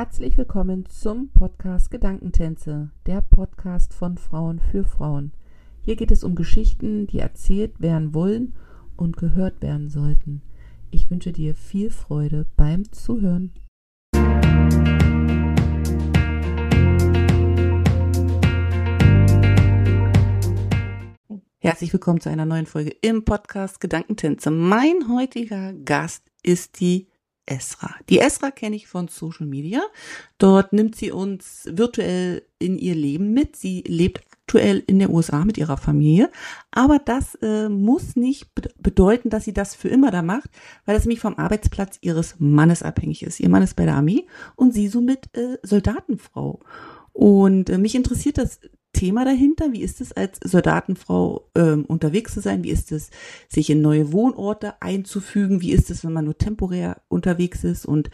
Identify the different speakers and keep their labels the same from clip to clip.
Speaker 1: Herzlich willkommen zum Podcast Gedankentänze, der Podcast von Frauen für Frauen. Hier geht es um Geschichten, die erzählt werden wollen und gehört werden sollten. Ich wünsche dir viel Freude beim Zuhören. Herzlich willkommen zu einer neuen Folge im Podcast Gedankentänze. Mein heutiger Gast ist die Esra. Die Esra kenne ich von Social Media. Dort nimmt sie uns virtuell in ihr Leben mit. Sie lebt aktuell in der USA mit ihrer Familie. Aber das äh, muss nicht bedeuten, dass sie das für immer da macht, weil das nämlich vom Arbeitsplatz ihres Mannes abhängig ist. Ihr Mann ist bei der Armee und sie somit äh, Soldatenfrau. Und äh, mich interessiert das Thema dahinter? Wie ist es als Soldatenfrau ähm, unterwegs zu sein? Wie ist es, sich in neue Wohnorte einzufügen? Wie ist es, wenn man nur temporär unterwegs ist? Und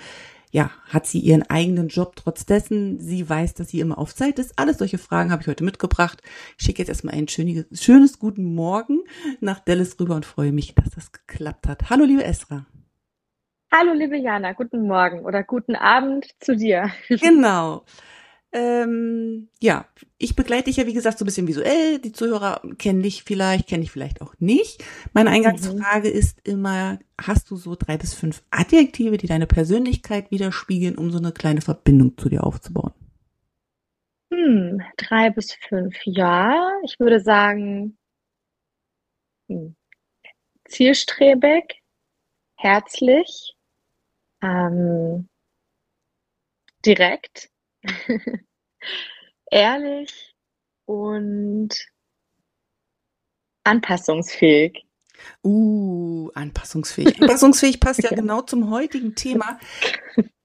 Speaker 1: ja, hat sie ihren eigenen Job trotz dessen? Sie weiß, dass sie immer auf Zeit ist. Alles solche Fragen habe ich heute mitgebracht. Ich schicke jetzt erstmal ein schönes, schönes guten Morgen nach Dallas rüber und freue mich, dass das geklappt hat. Hallo, liebe Esra.
Speaker 2: Hallo, liebe Jana. Guten Morgen oder guten Abend zu dir.
Speaker 1: Genau. Ähm, ja, ich begleite dich ja, wie gesagt, so ein bisschen visuell. Die Zuhörer kennen dich vielleicht, kennen dich vielleicht auch nicht. Meine Eingangsfrage mhm. ist immer, hast du so drei bis fünf Adjektive, die deine Persönlichkeit widerspiegeln, um so eine kleine Verbindung zu dir aufzubauen?
Speaker 2: Hm, drei bis fünf, ja. Ich würde sagen, hm, zielstrebig, herzlich, ähm, direkt ehrlich und anpassungsfähig.
Speaker 1: Uh, anpassungsfähig. Anpassungsfähig passt ja genau zum heutigen Thema.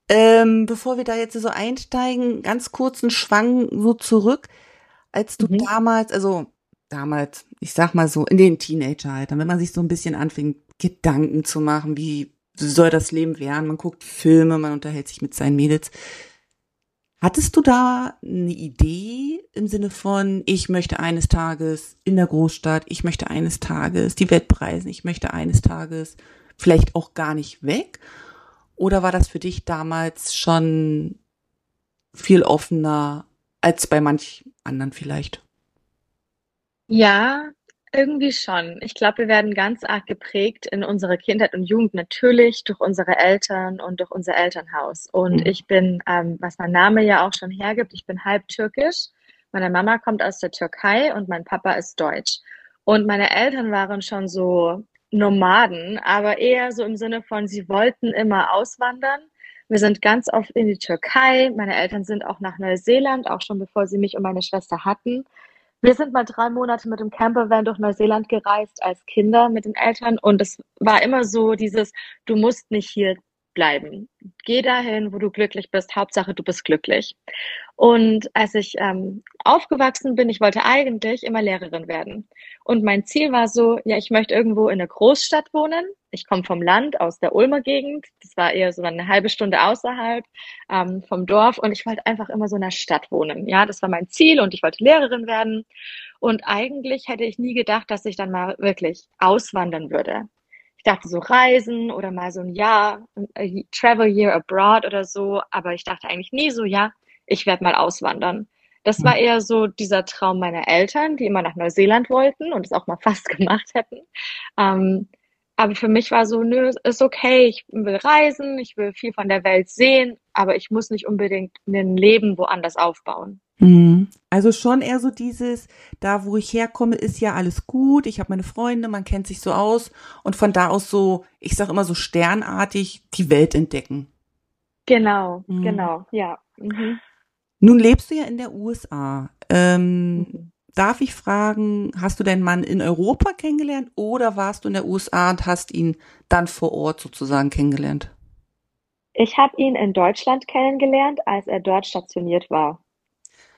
Speaker 1: Ähm, bevor wir da jetzt so einsteigen, ganz kurzen Schwang so zurück, als du mhm. damals, also damals, ich sag mal so, in den Teenageraltern, wenn man sich so ein bisschen anfängt, Gedanken zu machen, wie soll das Leben werden, man guckt Filme, man unterhält sich mit seinen Mädels. Hattest du da eine Idee im Sinne von, ich möchte eines Tages in der Großstadt, ich möchte eines Tages die Welt preisen, ich möchte eines Tages vielleicht auch gar nicht weg? Oder war das für dich damals schon viel offener als bei manch anderen vielleicht?
Speaker 2: Ja, irgendwie schon. Ich glaube, wir werden ganz arg geprägt in unserer Kindheit und Jugend natürlich durch unsere Eltern und durch unser Elternhaus. Und mhm. ich bin, ähm, was mein Name ja auch schon hergibt, ich bin halb türkisch. Meine Mama kommt aus der Türkei und mein Papa ist deutsch. Und meine Eltern waren schon so Nomaden, aber eher so im Sinne von, sie wollten immer auswandern. Wir sind ganz oft in die Türkei. Meine Eltern sind auch nach Neuseeland, auch schon bevor sie mich und meine Schwester hatten. Wir sind mal drei Monate mit dem Campervan durch Neuseeland gereist als Kinder mit den Eltern und es war immer so dieses, du musst nicht hier bleiben. Geh dahin, wo du glücklich bist. Hauptsache, du bist glücklich. Und als ich ähm, aufgewachsen bin, ich wollte eigentlich immer Lehrerin werden. Und mein Ziel war so, ja, ich möchte irgendwo in einer Großstadt wohnen. Ich komme vom Land, aus der Ulmer Gegend. Das war eher so eine halbe Stunde außerhalb ähm, vom Dorf. Und ich wollte einfach immer so in einer Stadt wohnen. Ja, das war mein Ziel und ich wollte Lehrerin werden. Und eigentlich hätte ich nie gedacht, dass ich dann mal wirklich auswandern würde ich dachte so Reisen oder mal so ein Jahr, ein Travel Year abroad oder so, aber ich dachte eigentlich nie so, ja, ich werde mal auswandern. Das war eher so dieser Traum meiner Eltern, die immer nach Neuseeland wollten und es auch mal fast gemacht hätten. Ähm, aber für mich war so, nö, ist okay, ich will reisen, ich will viel von der Welt sehen, aber ich muss nicht unbedingt ein Leben woanders aufbauen.
Speaker 1: Mhm. Also schon eher so dieses, da wo ich herkomme, ist ja alles gut, ich habe meine Freunde, man kennt sich so aus und von da aus so, ich sag immer so sternartig die Welt entdecken.
Speaker 2: Genau, mhm. genau, ja. Mhm.
Speaker 1: Nun lebst du ja in der USA. Ähm, mhm. Darf ich fragen, hast du deinen Mann in Europa kennengelernt oder warst du in der USA und hast ihn dann vor Ort sozusagen kennengelernt?
Speaker 2: Ich habe ihn in Deutschland kennengelernt, als er dort stationiert war.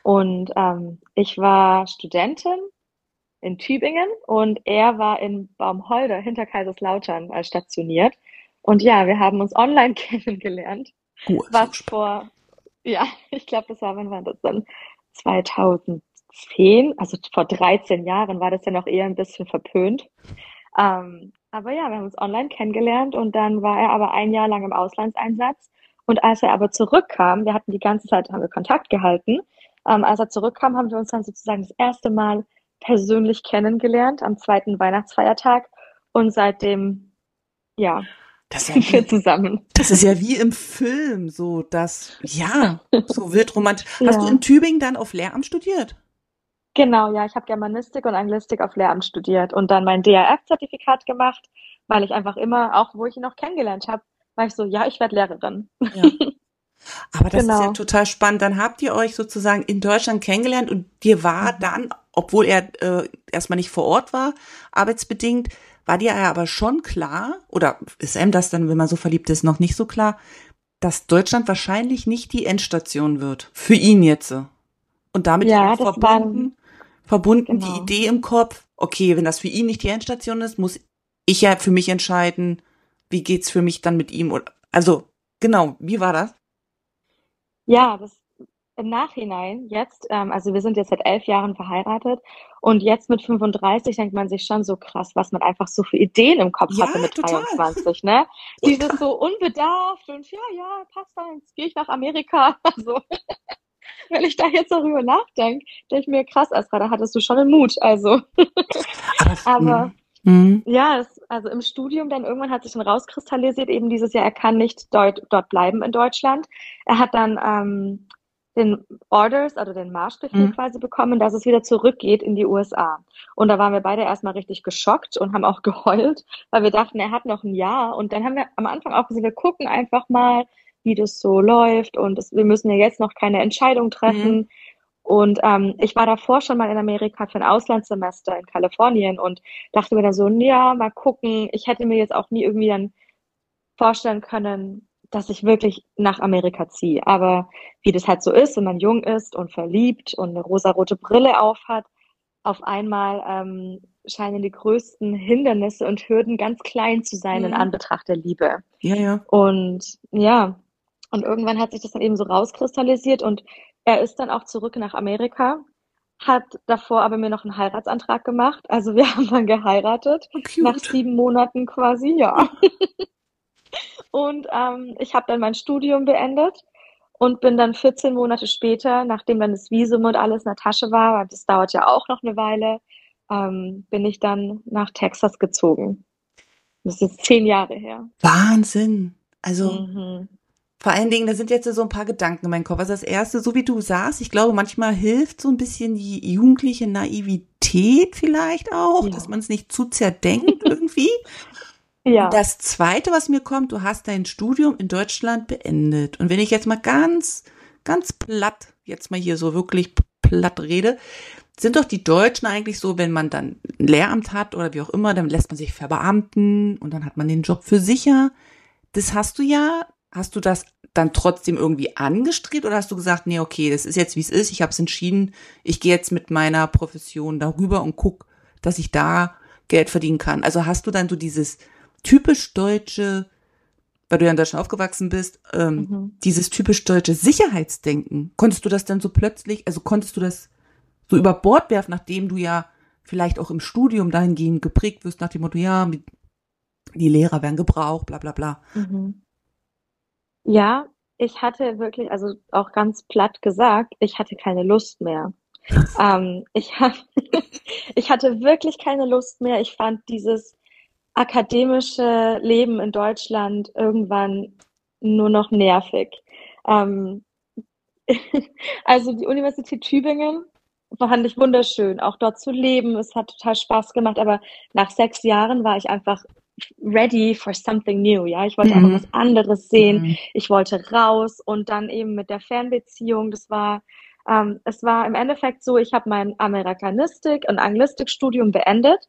Speaker 2: Und ähm, ich war Studentin in Tübingen und er war in Baumholder hinter Kaiserslautern als stationiert. Und ja, wir haben uns online kennengelernt. Oh, was vor, ja, ich glaube, das war, wann war das dann? 2010, also vor 13 Jahren war das ja noch eher ein bisschen verpönt. Ähm, aber ja, wir haben uns online kennengelernt und dann war er aber ein Jahr lang im Auslandseinsatz Und als er aber zurückkam, wir hatten die ganze Zeit, haben wir Kontakt gehalten, ähm, als er zurückkam, haben wir uns dann sozusagen das erste Mal persönlich kennengelernt am zweiten Weihnachtsfeiertag und seitdem, ja,
Speaker 1: Das ist ja
Speaker 2: sind wir zusammen.
Speaker 1: das ist ja wie im Film, so das, ja, so wild romantisch. Hast du
Speaker 2: Ja.
Speaker 1: in Tübingen dann auf Lehramt studiert?
Speaker 2: Genau, ja, ich habe Germanistik und Anglistik auf Lehramt studiert und dann mein DRF-Zertifikat gemacht, weil ich einfach immer, auch wo ich ihn noch kennengelernt habe, war ich so, ja, ich werde Lehrerin.
Speaker 1: Ja. Aber das ist ja
Speaker 2: Genau.
Speaker 1: total spannend. Dann habt ihr euch sozusagen in Deutschland kennengelernt und dir war
Speaker 2: Mhm.
Speaker 1: dann, obwohl er äh, erstmal nicht vor Ort war, arbeitsbedingt, war dir ja aber schon klar, oder ist einem das dann, wenn man so verliebt ist, noch nicht so klar, dass Deutschland wahrscheinlich nicht die Endstation wird. Für ihn jetzt. Und damit
Speaker 2: Ja, war
Speaker 1: verbunden, verbunden die
Speaker 2: genau.
Speaker 1: Idee im Kopf, okay, wenn das für ihn nicht die Endstation ist, muss ich ja für mich entscheiden, wie geht's für mich dann mit ihm oder, also, genau, wie war das?
Speaker 2: Ja, das im Nachhinein jetzt, ähm, also wir sind jetzt seit elf Jahren verheiratet und jetzt mit 35 denkt man sich schon so krass, was man einfach so für Ideen im Kopf
Speaker 1: Ja,
Speaker 2: hatte mit
Speaker 1: total.
Speaker 2: 23, ne? Dieses so unbedarft und ja, ja, passt dann, jetzt gehe ich nach Amerika. Also, wenn ich da jetzt darüber nachdenke, denke ich mir, krass, Asra, da hattest du schon den Mut. Also, aber
Speaker 1: Mhm.
Speaker 2: ja, es, also im Studium dann irgendwann hat sich dann rauskristallisiert, eben dieses Jahr, er kann nicht deut dort bleiben in Deutschland. Er hat dann ähm, den Orders, also den Marschbefehl
Speaker 1: Mhm.
Speaker 2: quasi bekommen, dass es wieder zurückgeht in die USA. Und da waren wir beide erstmal richtig geschockt und haben auch geheult, weil wir dachten, er hat noch ein Jahr. Und dann haben wir am Anfang auch gesagt, wir gucken einfach mal, wie das so läuft. Und es, wir müssen ja jetzt noch keine Entscheidung treffen.
Speaker 1: Mhm.
Speaker 2: Und ähm, ich war davor schon mal in Amerika für ein Auslandssemester in Kalifornien und dachte mir dann so, ja, mal gucken. Ich hätte mir jetzt auch nie irgendwie dann vorstellen können, dass ich wirklich nach Amerika ziehe. Aber wie das halt so ist, wenn man jung ist und verliebt und eine rosarote Brille aufhat, auf einmal ähm, scheinen die größten Hindernisse und Hürden ganz klein zu sein in
Speaker 1: Mhm.
Speaker 2: Anbetracht der Liebe.
Speaker 1: Ja, ja.
Speaker 2: Und ja, und irgendwann hat sich das dann eben so rauskristallisiert und er ist dann auch zurück nach Amerika, hat davor aber mir noch einen Heiratsantrag gemacht. Also wir haben dann geheiratet,
Speaker 1: Oh,
Speaker 2: nach sieben Monaten quasi, ja. Und ähm, ich habe dann mein Studium beendet und bin dann 14 Monate später, nachdem dann das Visum und alles in der Tasche war, weil das dauert ja auch noch eine Weile, ähm, bin ich dann nach Texas gezogen. Das ist zehn Jahre her.
Speaker 1: Wahnsinn. Also,
Speaker 2: Mhm.
Speaker 1: Vor allen Dingen, da sind jetzt so ein paar Gedanken in meinem Kopf. Also das erste, so wie du sagst, ich glaube, manchmal hilft so ein bisschen die jugendliche Naivität vielleicht auch,
Speaker 2: Ja.
Speaker 1: dass man es nicht zu zerdenkt irgendwie.
Speaker 2: Ja.
Speaker 1: Das zweite, was mir kommt, du hast dein Studium in Deutschland beendet. Und wenn ich jetzt mal ganz, ganz platt, jetzt mal hier so wirklich platt rede, sind doch die Deutschen eigentlich so, wenn man dann ein Lehramt hat oder wie auch immer, dann lässt man sich verbeamten und dann hat man den Job für sicher. Das hast du ja, hast du das dann trotzdem irgendwie angestrebt oder hast du gesagt, nee, okay, das ist jetzt wie es ist, ich habe es entschieden, ich gehe jetzt mit meiner Profession darüber und guck, dass ich da Geld verdienen kann. Also hast du dann so dieses typisch deutsche, weil du ja in Deutschland aufgewachsen bist, ähm,
Speaker 2: Mhm.
Speaker 1: dieses typisch deutsche Sicherheitsdenken. Konntest du das dann so plötzlich, also konntest du das so über Bord werfen, nachdem du ja vielleicht auch im Studium dahingehend geprägt wirst nach dem Motto, ja, die Lehrer werden gebraucht, bla bla bla.
Speaker 2: Mhm. Ja, ich hatte wirklich, also auch ganz platt gesagt, ich hatte keine Lust mehr. Ähm, ich hab, ich hatte wirklich keine Lust mehr. Ich fand dieses akademische Leben in Deutschland irgendwann nur noch nervig. Ähm, also die Universität Tübingen fand ich wunderschön, auch dort zu leben. Es hat total Spaß gemacht, aber nach sechs Jahren war ich einfach ready for something new, ja. Ich wollte
Speaker 1: Mhm.
Speaker 2: einfach was anderes sehen.
Speaker 1: Mhm.
Speaker 2: Ich wollte raus und dann eben mit der Fernbeziehung, das war, ähm, es war im Endeffekt so, ich habe mein Amerikanistik- und Anglistikstudium beendet,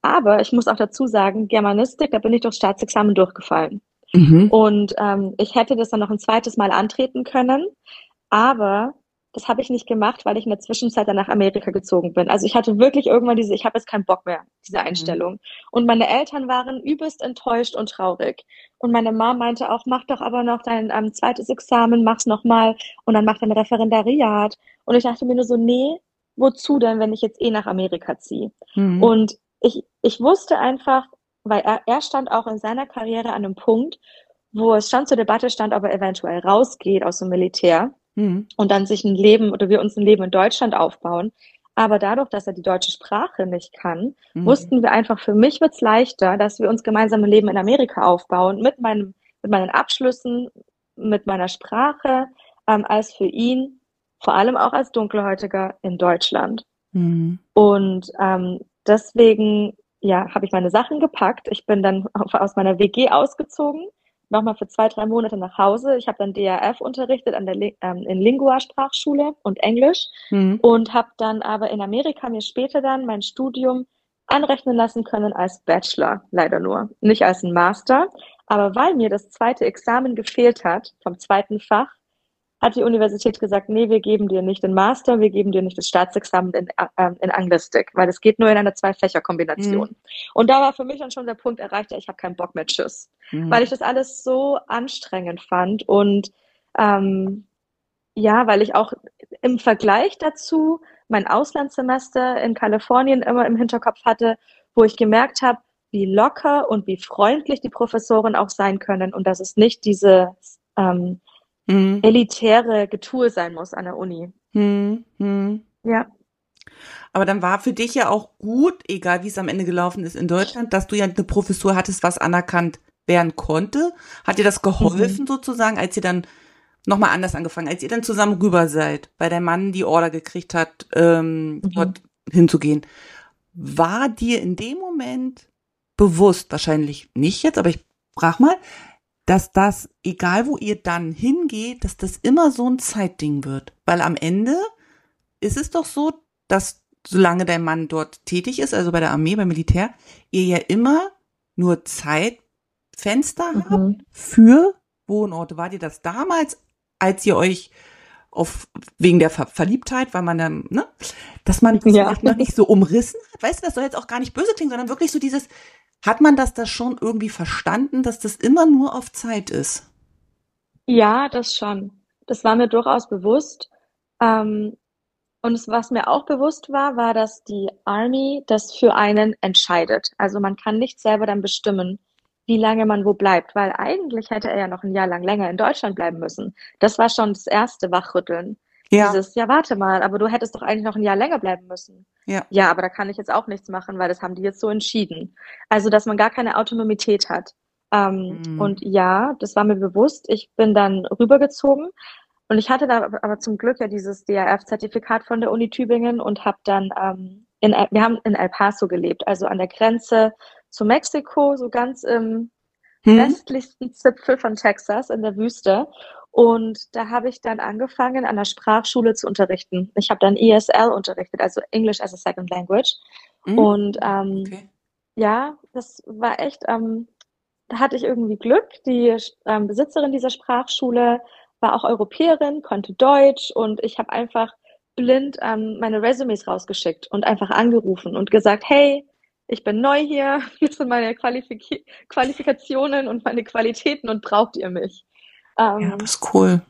Speaker 2: aber ich muss auch dazu sagen, Germanistik, da bin ich durch Staatsexamen durchgefallen.
Speaker 1: Mhm.
Speaker 2: Und ähm, ich hätte das dann noch ein zweites Mal antreten können, aber das habe ich nicht gemacht, weil ich in der Zwischenzeit dann nach Amerika gezogen bin. Also ich hatte wirklich irgendwann diese, ich habe jetzt keinen Bock mehr, diese Einstellung. Und meine Eltern waren übelst enttäuscht und traurig. Und meine Mom meinte auch, mach doch aber noch dein ähm, zweites Examen, mach's noch mal und dann mach dein Referendariat. Und ich dachte mir nur so, nee, wozu denn, wenn ich jetzt eh nach Amerika ziehe?
Speaker 1: Mhm.
Speaker 2: Und ich, ich wusste einfach, weil er, er stand auch in seiner Karriere an einem Punkt, wo es schon zur Debatte stand, ob er eventuell rausgeht aus dem Militär mhm. und dann sich ein Leben oder wir uns ein Leben in Deutschland aufbauen. Aber dadurch, dass er die deutsche Sprache nicht kann, mhm. wussten wir einfach, für mich wird's leichter, dass wir uns gemeinsam ein Leben in Amerika aufbauen, mit, meinem, mit meinen Abschlüssen, mit meiner Sprache, ähm, als für ihn, vor allem auch als Dunkelhäutiger in Deutschland. Mhm. Und ähm, deswegen ja, habe ich meine Sachen gepackt. Ich bin dann aus meiner WG ausgezogen, nochmal für zwei, drei Monate nach Hause. Ich habe dann DRF unterrichtet an der ähm, in Lingua-Sprachschule und Englisch mhm. und habe dann aber in Amerika mir später dann mein Studium anrechnen lassen können als Bachelor, leider nur, nicht als ein Master. Aber weil mir das zweite Examen gefehlt hat vom zweiten Fach, hat die Universität gesagt, nee, wir geben dir nicht den Master, wir geben dir nicht das Staatsexamen in, äh, in Anglistik, weil es geht nur in einer Zwei-Fächer-Kombination. Mhm. Und da war für mich dann schon der Punkt erreicht, ja, ich habe keinen Bock mehr, tschüss. Mhm. Weil ich das alles so anstrengend fand und ähm, ja, weil ich auch im Vergleich dazu mein Auslandssemester in Kalifornien immer im Hinterkopf hatte, wo ich gemerkt habe, wie locker und wie freundlich die Professoren auch sein können und dass es nicht diese ähm, mhm. elitäre Getue sein muss an der Uni. Mhm. Mhm. Ja.
Speaker 1: Aber dann war für dich ja auch gut, egal wie es am Ende gelaufen ist in Deutschland, dass du ja eine Professur hattest, was anerkannt werden konnte. Hat dir das geholfen mhm. sozusagen, als ihr dann nochmal anders angefangen, als ihr dann zusammen rüber seid, weil der Mann die Order gekriegt hat, ähm, mhm. dort hinzugehen. War dir in dem Moment bewusst, wahrscheinlich nicht jetzt, aber ich frag mal, dass das, egal wo ihr dann hingeht, dass das immer so ein Zeitding wird. Weil am Ende ist es doch so, dass solange dein Mann dort tätig ist, also bei der Armee, beim Militär, ihr ja immer nur Zeitfenster mhm. habt für Wohnorte. War dir das damals, als ihr euch auf, wegen der Ver Verliebtheit, weil man dann, ne, dass man ja. noch nicht so umrissen hat. Weißt du, das soll jetzt auch gar nicht böse klingen, sondern wirklich so dieses, hat man das da schon irgendwie verstanden, dass das immer nur auf Zeit ist?
Speaker 2: Ja, das schon. Das war mir durchaus bewusst. Ähm, und was mir auch bewusst war, war, dass die Army das für einen entscheidet. Also man kann nicht selber dann bestimmen, wie lange man wo bleibt, weil eigentlich hätte er ja noch ein Jahr lang länger in Deutschland bleiben müssen. Das war schon das erste Wachrütteln. Ja. Dieses, ja, warte mal, aber du hättest doch eigentlich noch ein Jahr länger bleiben müssen. Ja. Ja, aber da kann ich jetzt auch nichts machen, weil das haben die jetzt so entschieden. Also, dass man gar keine Autonomität hat. Ähm, mhm. Und ja, das war mir bewusst. Ich bin dann rübergezogen und ich hatte da aber zum Glück ja dieses DRF-Zertifikat von der Uni Tübingen und habe dann ähm, in, wir haben in El Paso gelebt, also an der Grenze zu Mexiko, so ganz im hm? westlichsten Zipfel von Texas in der Wüste. Und da habe ich dann angefangen, an der Sprachschule zu unterrichten. Ich habe dann ESL unterrichtet, also English as a Second Language. Mhm. Und ähm, okay. ja, das war echt, ähm, da hatte ich irgendwie Glück. Die ähm, Besitzerin dieser Sprachschule war auch Europäerin, konnte Deutsch und ich habe einfach blind ähm, meine Resumes rausgeschickt und einfach angerufen und gesagt, hey, ich bin neu hier, hier sind meine Qualifik Qualifikationen und meine Qualitäten und braucht ihr mich?
Speaker 1: Ähm, ja, das ist cool.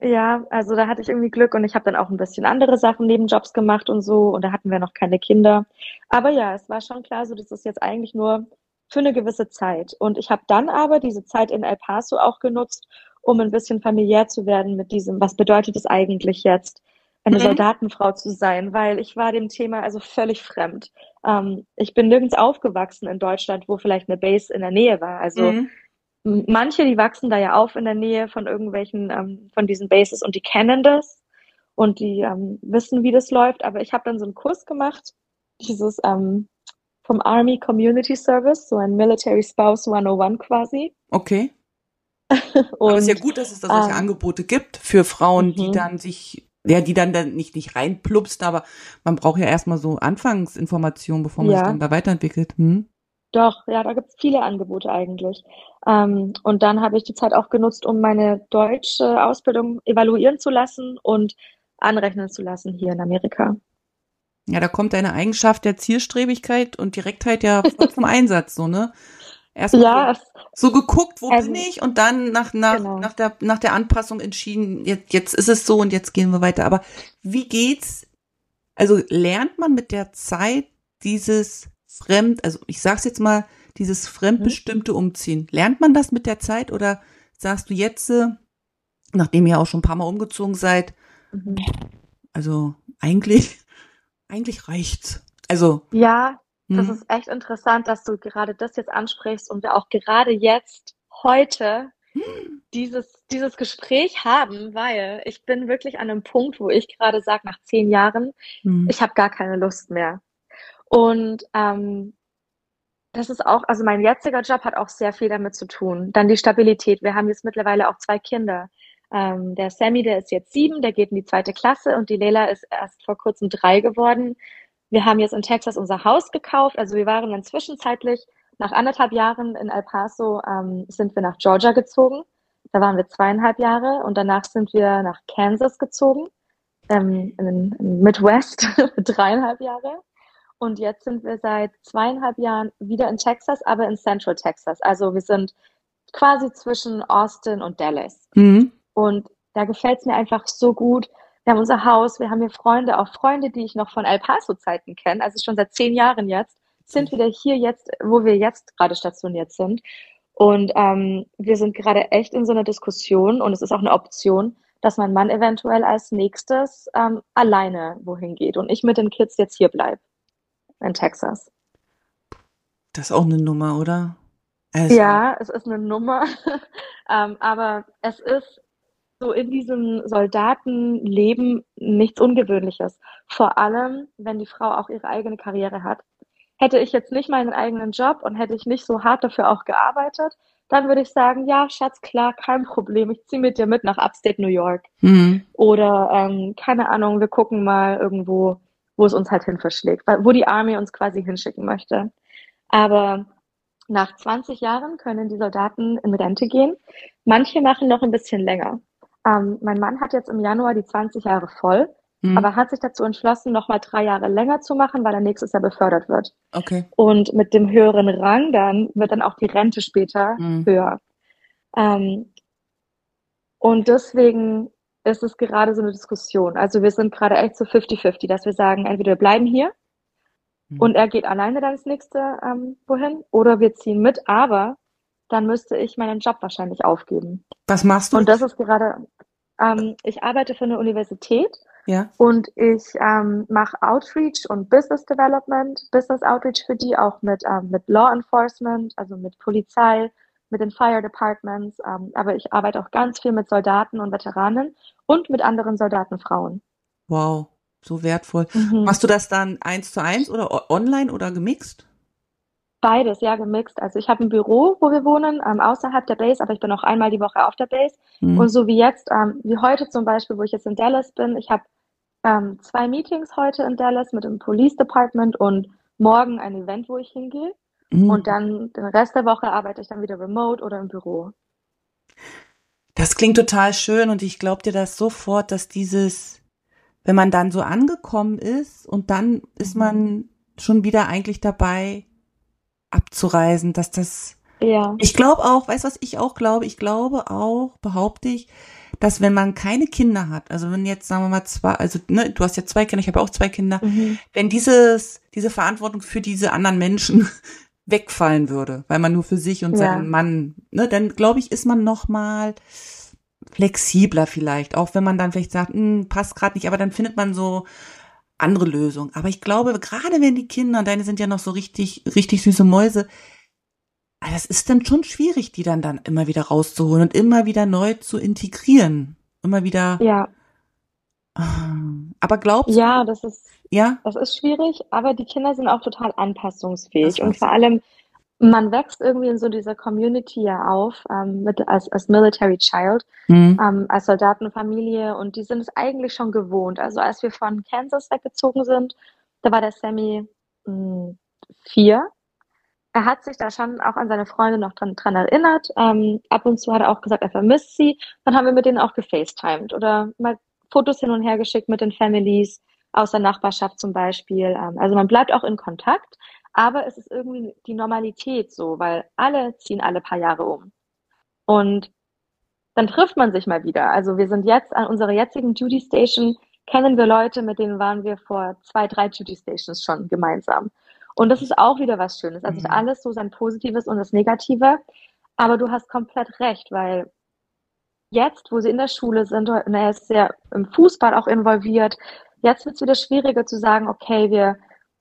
Speaker 2: Ja, also da hatte ich irgendwie Glück und ich habe dann auch ein bisschen andere Sachen neben Jobs gemacht und so und da hatten wir noch keine Kinder. Aber ja, es war schon klar, so das ist jetzt eigentlich nur für eine gewisse Zeit. Und ich habe dann aber diese Zeit in El Paso auch genutzt, um ein bisschen familiär zu werden mit diesem, was bedeutet es eigentlich jetzt, eine mhm. Soldatenfrau zu sein, weil ich war dem Thema also völlig fremd. Ähm, ich bin nirgends aufgewachsen in Deutschland, wo vielleicht eine Base in der Nähe war. Also mhm manche, die wachsen da ja auf in der Nähe von irgendwelchen ähm, von diesen Bases und die kennen das und die ähm, wissen, wie das läuft. Aber ich habe dann so einen Kurs gemacht, dieses ähm, vom Army Community Service, so ein Military Spouse 101 quasi.
Speaker 1: Okay. und, Aber es ist ja gut, dass es da solche ähm, Angebote gibt für Frauen, die mhm. dann sich ja, die dann, dann nicht, nicht reinplupst, aber man braucht ja erstmal so Anfangsinformationen, bevor man ja. sich dann da weiterentwickelt. Hm?
Speaker 2: Doch, ja, da gibt's viele Angebote eigentlich. Ähm, und dann habe ich die Zeit auch genutzt, um meine deutsche Ausbildung evaluieren zu lassen und anrechnen zu lassen hier in Amerika.
Speaker 1: Ja, da kommt deine Eigenschaft der Zielstrebigkeit und Direktheit ja zum Einsatz, so, ne? Erstmal ja, so, so geguckt, wo also, bin ich und dann nach, nach, genau. nach, der, nach der Anpassung entschieden, jetzt, jetzt ist es so und jetzt gehen wir weiter. Aber wie geht's? Also lernt man mit der Zeit dieses fremd, also ich sag's jetzt mal, dieses fremdbestimmte Umziehen. Lernt man das mit der Zeit oder sagst du jetzt, äh, nachdem ihr auch schon ein paar Mal umgezogen seid, mhm. also eigentlich, eigentlich reicht's. Also.
Speaker 2: Ja, das mhm. ist echt interessant, dass du gerade das jetzt ansprichst und wir auch gerade jetzt, heute, hm. dieses, dieses Gespräch haben, weil ich bin wirklich an einem Punkt, wo ich gerade sage, nach zehn Jahren, mhm. ich habe gar keine Lust mehr. Und ähm, das ist auch, also mein jetziger Job hat auch sehr viel damit zu tun. Dann die Stabilität. Wir haben jetzt mittlerweile auch zwei Kinder. Ähm, der Sammy, der ist jetzt sieben, der geht in die zweite Klasse und die Lela ist erst vor kurzem drei geworden. Wir haben jetzt in Texas unser Haus gekauft. Also wir waren dann zwischenzeitlich nach anderthalb Jahren in El Paso ähm, sind wir nach Georgia gezogen. Da waren wir zweieinhalb Jahre und danach sind wir nach Kansas gezogen, ähm, in, in Midwest dreieinhalb Jahre. Und jetzt sind wir seit zweieinhalb Jahren wieder in Texas, aber in Central Texas. Also wir sind quasi zwischen Austin und Dallas. Mhm. Und da gefällt es mir einfach so gut. Wir haben unser Haus, wir haben hier Freunde, auch Freunde, die ich noch von El Paso-Zeiten kenne, also schon seit zehn Jahren jetzt, sind wieder hier jetzt, wo wir jetzt gerade stationiert sind. Und ähm, wir sind gerade echt in so einer Diskussion und es ist auch eine Option, dass mein Mann eventuell als nächstes ähm, alleine wohin geht und ich mit den Kids jetzt hier bleibe in Texas.
Speaker 1: Das ist auch eine Nummer, oder?
Speaker 2: Also. Ja, es ist eine Nummer, ähm, aber es ist so in diesem Soldatenleben nichts Ungewöhnliches. Vor allem, wenn die Frau auch ihre eigene Karriere hat. Hätte ich jetzt nicht meinen eigenen Job und hätte ich nicht so hart dafür auch gearbeitet, dann würde ich sagen, ja, Schatz, klar, kein Problem. Ich ziehe mit dir mit nach Upstate New York. Mhm. Oder ähm, keine Ahnung, wir gucken mal irgendwo wo es uns halt hin verschlägt, wo die Army uns quasi hinschicken möchte. Aber nach 20 Jahren können die Soldaten in Rente gehen. Manche machen noch ein bisschen länger. Ähm, mein Mann hat jetzt im Januar die 20 Jahre voll, mhm. aber hat sich dazu entschlossen, noch mal drei Jahre länger zu machen, weil er nächstes Jahr befördert wird.
Speaker 1: Okay.
Speaker 2: Und mit dem höheren Rang dann wird dann auch die Rente später mhm. höher. Ähm, und deswegen ist es gerade so eine Diskussion. Also wir sind gerade echt so 50-50, dass wir sagen, entweder wir bleiben hier mhm. und er geht alleine dann ins nächste ähm, wohin oder wir ziehen mit, aber dann müsste ich meinen Job wahrscheinlich aufgeben.
Speaker 1: Was machst du?
Speaker 2: Und das ist gerade, ähm, ich arbeite für eine Universität
Speaker 1: ja.
Speaker 2: und ich ähm, mache Outreach und Business Development, Business Outreach für die auch mit, ähm, mit Law Enforcement, also mit Polizei, mit den Fire Departments, ähm, aber ich arbeite auch ganz viel mit Soldaten und Veteranen und mit anderen Soldatenfrauen.
Speaker 1: Wow, so wertvoll. Mhm. Machst du das dann eins zu eins oder online oder gemixt?
Speaker 2: Beides, ja, gemixt. Also ich habe ein Büro, wo wir wohnen, ähm, außerhalb der Base, aber ich bin auch einmal die Woche auf der Base. Mhm. Und so wie jetzt, ähm, wie heute zum Beispiel, wo ich jetzt in Dallas bin, ich habe ähm, zwei Meetings heute in Dallas mit dem Police Department und morgen ein Event, wo ich hingehe. Mhm. Und dann den Rest der Woche arbeite ich dann wieder remote oder im Büro.
Speaker 1: Das klingt total schön und ich glaube dir das sofort, dass dieses, wenn man dann so angekommen ist und dann ist mhm. man schon wieder eigentlich dabei abzureisen, dass das
Speaker 2: ja.
Speaker 1: Ich glaube auch, weißt du, was ich auch glaube? Ich glaube auch, behaupte ich, dass wenn man keine Kinder hat, also wenn jetzt sagen wir mal zwei, also ne, du hast ja zwei Kinder, ich habe auch zwei Kinder, mhm. wenn dieses diese Verantwortung für diese anderen Menschen wegfallen würde, weil man nur für sich und seinen ja. Mann, ne, dann glaube ich, ist man noch mal flexibler vielleicht, auch wenn man dann vielleicht sagt, hm, passt gerade nicht, aber dann findet man so andere Lösungen. Aber ich glaube, gerade wenn die Kinder, deine sind ja noch so richtig, richtig süße Mäuse, ah, das ist dann schon schwierig, die dann dann immer wieder rauszuholen und immer wieder neu zu integrieren. Immer wieder.
Speaker 2: Ja.
Speaker 1: Ah, aber glaubst
Speaker 2: du? Ja, das ist ja. Das ist schwierig, aber die Kinder sind auch total anpassungsfähig und vor allem, man wächst irgendwie in so dieser Community ja auf, ähm, mit, als, als Military Child, mhm. ähm, als Soldatenfamilie und die sind es eigentlich schon gewohnt. Also als wir von Kansas weggezogen sind, da war der Sammy mh, hm, vier. Er hat sich da schon auch an seine Freunde noch dran, dran erinnert. Ähm, ab und zu hat er auch gesagt, er vermisst sie. Dann haben wir mit denen auch gefacetimed oder mal Fotos hin und her geschickt mit den Families aus der Nachbarschaft zum Beispiel. Ähm, also man bleibt auch in Kontakt, aber es ist irgendwie die Normalität so, weil alle ziehen alle paar Jahre um. Und dann trifft man sich mal wieder. Also wir sind jetzt an unserer jetzigen Duty Station, kennen wir Leute, mit denen waren wir vor zwei, drei Duty Stations schon gemeinsam. Und das ist auch wieder was Schönes. Also mhm. alles so sein Positives und das Negative. Aber du hast komplett recht, weil jetzt, wo sie in der Schule sind, und er ist sehr im Fußball auch involviert, jetzt wird es wieder schwieriger zu sagen, okay, wir,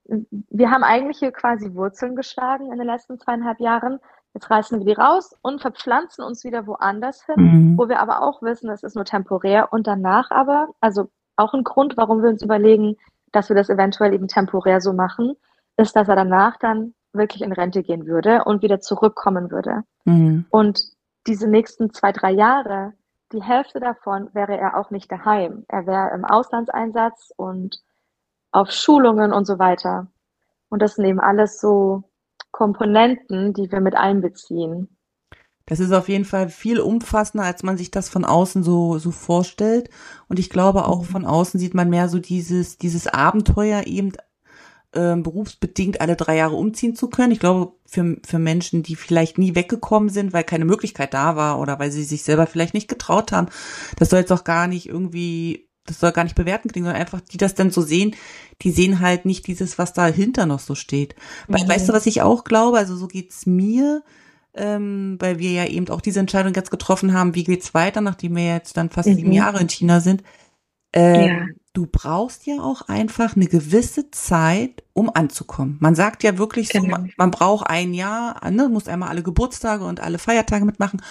Speaker 2: wir haben eigentlich hier quasi Wurzeln geschlagen in den letzten zweieinhalb Jahren. Jetzt reißen wir die raus und verpflanzen uns wieder woanders hin, mhm. wo wir aber auch wissen, es ist nur temporär und danach aber, also auch ein Grund, warum wir uns überlegen, dass wir das eventuell eben temporär so machen, ist, dass er danach dann wirklich in Rente gehen würde und wieder zurückkommen würde. Mhm. Und diese nächsten zwei, drei Jahre, die Hälfte davon wäre er auch nicht daheim. Er wäre im Auslandseinsatz und auf Schulungen und so weiter. Und das sind eben alles so Komponenten, die wir mit einbeziehen.
Speaker 1: Das ist auf jeden Fall viel umfassender, als man sich das von außen so, so vorstellt. Und ich glaube auch mhm. von außen sieht man mehr so dieses, dieses Abenteuer eben äh, berufsbedingt alle drei Jahre umziehen zu können. Ich glaube, für, für Menschen, die vielleicht nie weggekommen sind, weil keine Möglichkeit da war oder weil sie sich selber vielleicht nicht getraut haben, das soll jetzt auch gar nicht irgendwie, das soll gar nicht bewerten klingen, sondern einfach, die das dann so sehen, die sehen halt nicht dieses, was dahinter noch so steht. Mhm. Weißt du, was ich auch glaube? Also so geht's mir ähm, weil wir ja eben auch diese Entscheidung jetzt getroffen haben, wie geht's weiter, nachdem wir jetzt dann fast mhm. sieben Jahre in China sind. Ähm, ja du brauchst ja auch einfach eine gewisse Zeit, um anzukommen. Man sagt ja wirklich so, genau. man, man, braucht ein Jahr, ne, muss einmal alle Geburtstage und alle Feiertage mitmachen,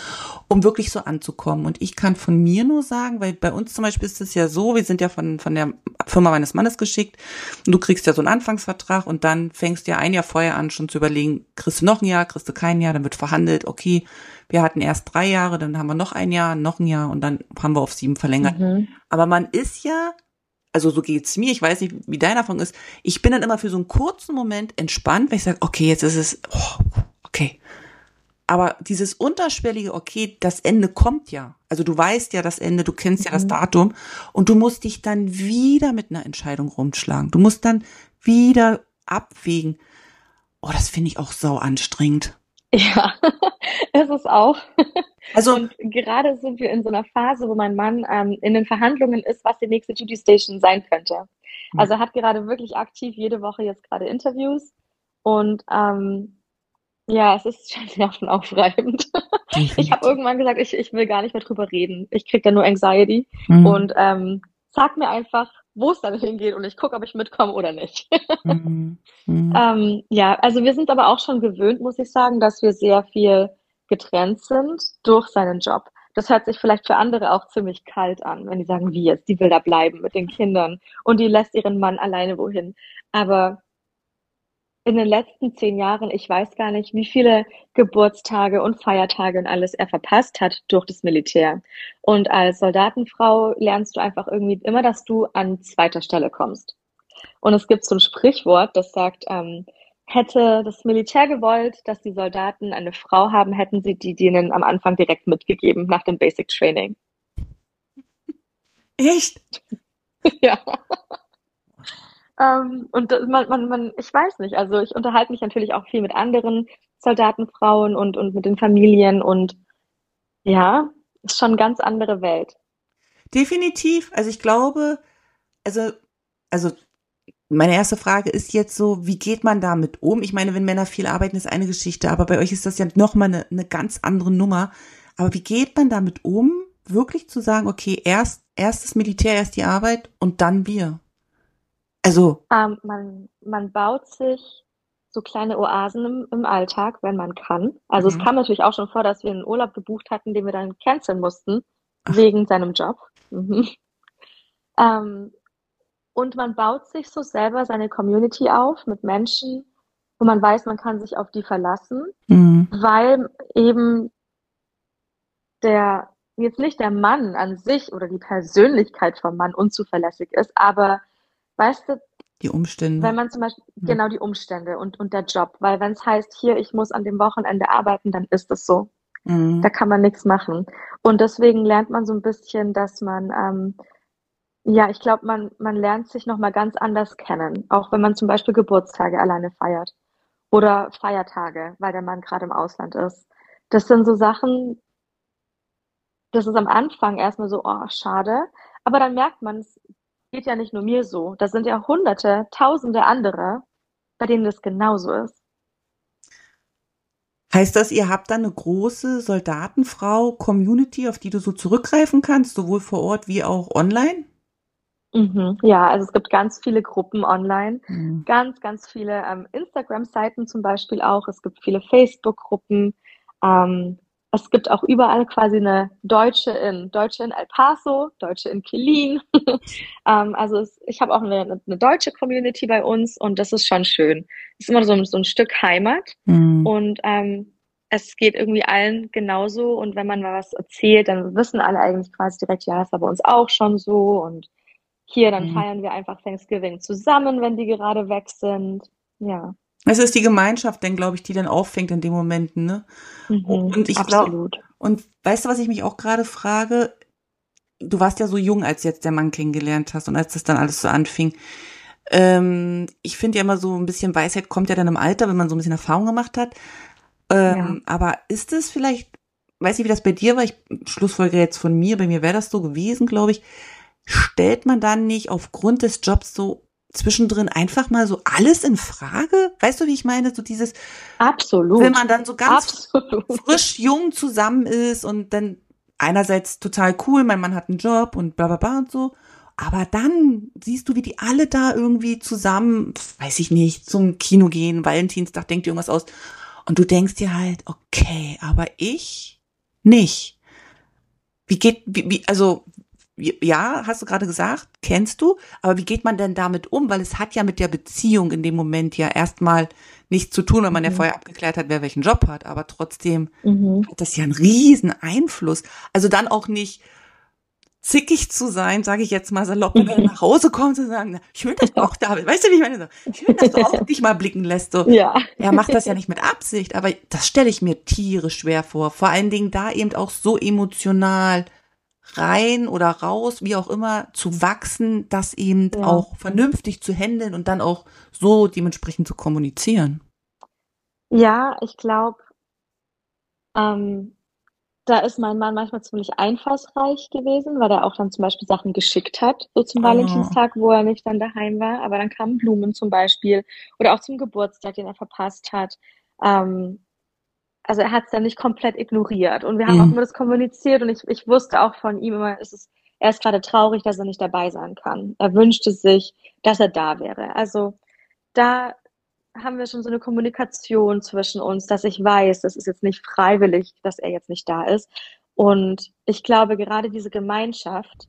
Speaker 1: um wirklich so anzukommen. Und ich kann von mir nur sagen, weil bei uns zum Beispiel ist es ja so, wir sind ja von, von der Firma meines Mannes geschickt und du kriegst ja so einen Anfangsvertrag und dann fängst du ja ein Jahr vorher an, schon zu überlegen, kriegst du noch ein Jahr, kriegst du kein Jahr, dann wird verhandelt, okay, wir hatten erst drei Jahre, dann haben wir noch ein Jahr, noch ein Jahr und dann haben wir auf sieben verlängert. Mhm. Aber man ist ja also so geht's mir, ich weiß nicht, wie dein Erfahrung ist, ich bin dann immer für so einen kurzen Moment entspannt, weil ich sage, okay, jetzt ist es, oh, okay. Aber dieses unterschwellige, okay, das Ende kommt ja. Also du weißt ja das Ende, du kennst ja das mhm. Datum und du musst dich dann wieder mit einer Entscheidung rumschlagen. Du musst dann wieder abwägen. Oh, das finde ich auch sau anstrengend.
Speaker 2: Ja, es ist auch. Also und gerade sind wir in so einer Phase, wo mein Mann ähm, in den Verhandlungen ist, was die nächste Duty Station sein könnte. Mhm. Also er hat gerade wirklich aktiv jede Woche jetzt gerade Interviews und ähm, ja, es ist schon nervenaufreibend. ich habe irgendwann gesagt, ich, ich will gar nicht mehr drüber reden. Ich kriege da nur Anxiety mhm. und ähm, sag mir einfach, wo es dann hingeht und ich gucke, ob ich mitkomme oder nicht. mhm. Mhm. Ähm, ja, also wir sind aber auch schon gewöhnt, muss ich sagen, dass wir sehr viel getrennt sind durch seinen Job. Das hört sich vielleicht für andere auch ziemlich kalt an, wenn die sagen, wie jetzt, die will da bleiben mit den Kindern und die lässt ihren Mann alleine wohin. Aber in den letzten zehn Jahren, ich weiß gar nicht, wie viele Geburtstage und Feiertage und alles er verpasst hat durch das Militär. Und als Soldatenfrau lernst du einfach irgendwie immer, dass du an zweiter Stelle kommst. Und es gibt so ein Sprichwort, das sagt, ähm, hätte das Militär gewollt, dass die Soldaten eine Frau haben, hätten sie die denen am Anfang direkt mitgegeben nach dem Basic Training.
Speaker 1: Echt?
Speaker 2: ja. Ähm, und man, man, man, ich weiß nicht, also ich unterhalte mich natürlich auch viel mit anderen Soldatenfrauen und, und mit den Familien und ja, ist schon eine ganz andere Welt.
Speaker 1: Definitiv. Also ich glaube, also, also meine erste Frage ist jetzt so, wie geht man damit um? Ich meine, wenn Männer viel arbeiten, ist eine Geschichte, aber bei euch ist das ja nochmal eine, eine ganz andere Nummer. Aber wie geht man damit um, wirklich zu sagen, okay, erst, erst das Militär, erst die Arbeit und dann wir? Also.
Speaker 2: Ähm, man, man baut sich so kleine Oasen im, im Alltag, wenn man kann. Also mhm. es kam natürlich auch schon vor, dass wir einen Urlaub gebucht hatten, den wir dann canceln mussten, Ach. wegen seinem Job. Mhm. Ähm, und man baut sich so selber seine Community auf mit Menschen, wo man weiß, man kann sich auf die verlassen, mhm. weil eben der, jetzt nicht der Mann an sich oder die Persönlichkeit vom Mann unzuverlässig ist, aber Weißt du,
Speaker 1: die Umstände.
Speaker 2: Wenn man zum Beispiel, ja. genau die Umstände und, und der Job, weil wenn es heißt, hier, ich muss an dem Wochenende arbeiten, dann ist es so. Mhm. Da kann man nichts machen. Und deswegen lernt man so ein bisschen, dass man, ähm, ja, ich glaube, man, man lernt sich nochmal ganz anders kennen. Auch wenn man zum Beispiel Geburtstage alleine feiert. Oder Feiertage, weil der Mann gerade im Ausland ist. Das sind so Sachen, das ist am Anfang erstmal so, oh, schade. Aber dann merkt man, es geht ja nicht nur mir so. Da sind ja hunderte, tausende andere, bei denen das genauso ist.
Speaker 1: Heißt das, ihr habt da eine große Soldatenfrau-Community, auf die du so zurückgreifen kannst, sowohl vor Ort wie auch online?
Speaker 2: Mhm. Ja, also es gibt ganz viele Gruppen online, mhm. ganz, ganz viele ähm, Instagram-Seiten zum Beispiel auch. Es gibt viele Facebook-Gruppen. Ähm, es gibt auch überall quasi eine Deutsche in Deutsche in El Paso, Deutsche in Killeen. ähm, also es, ich habe auch eine, eine, deutsche Community bei uns und das ist schon schön. Es ist immer so, so ein Stück Heimat mhm. und ähm, es geht irgendwie allen genauso und wenn man mal was erzählt, dann wissen alle eigentlich quasi direkt, ja, ist bei uns auch schon so und hier, dann mhm. feiern wir einfach Thanksgiving zusammen, wenn die gerade weg sind. Ja.
Speaker 1: Es ist die Gemeinschaft, denn glaube ich, die dann auffängt in den Momenten, ne? Mhm, und ich glaube, und weißt du, was ich mich auch gerade frage? Du warst ja so jung, als jetzt der Mann kennengelernt hast und als das dann alles so anfing. Ähm, ich finde ja immer so ein bisschen Weisheit kommt ja dann im Alter, wenn man so ein bisschen Erfahrung gemacht hat. Ähm, ja. Aber ist es vielleicht, weiß ich, wie das bei dir war, ich schlussfolge jetzt von mir, bei mir wäre das so gewesen, glaube ich, stellt man dann nicht aufgrund des Jobs so zwischendrin einfach mal so alles in Frage? Weißt du, wie ich meine? So dieses
Speaker 2: Absolut.
Speaker 1: Wenn man dann so ganz Absolut. frisch jung zusammen ist und dann einerseits total cool, mein Mann hat einen Job und bla bla bla und so. Aber dann siehst du, wie die alle da irgendwie zusammen, weiß ich nicht, zum Kino gehen, Valentinstag denkt dir irgendwas aus. Und du denkst dir halt, okay, aber ich nicht. Wie geht, wie, wie also ja, hast du gerade gesagt, kennst du, aber wie geht man denn damit um? Weil es hat ja mit der Beziehung in dem Moment ja erstmal nichts zu tun, weil man mhm. ja vorher abgeklärt hat, wer welchen Job hat, aber trotzdem mhm. hat das ja einen riesen Einfluss. Also dann auch nicht zickig zu sein, sage ich jetzt mal salopp, wenn du nach Hause kommst und sagen, schön, dass du auch da bist. Weißt du, wie ich meine? Schön, dass du auch dich mal blicken lässt. So. Ja. Er macht das ja nicht mit Absicht, aber das stelle ich mir tierisch schwer vor. Vor allen Dingen da eben auch so emotional rein oder raus, wie auch immer, zu wachsen, das eben ja. auch vernünftig zu handeln und dann auch so dementsprechend zu kommunizieren.
Speaker 2: Ja, ich glaube, ähm, da ist mein Mann manchmal ziemlich einfallsreich gewesen, weil er auch dann zum Beispiel Sachen geschickt hat, so zum oh. Valentinstag, wo er nicht dann daheim war, aber dann kamen Blumen zum Beispiel oder auch zum Geburtstag, den er verpasst hat. Ähm, also er hat es dann nicht komplett ignoriert. Und wir haben mhm. auch immer das kommuniziert und ich, ich wusste auch von ihm immer, es ist, er ist gerade traurig, dass er nicht dabei sein kann. Er wünschte sich, dass er da wäre. Also da haben wir schon so eine Kommunikation zwischen uns, dass ich weiß, das ist jetzt nicht freiwillig, dass er jetzt nicht da ist. Und ich glaube, gerade diese Gemeinschaft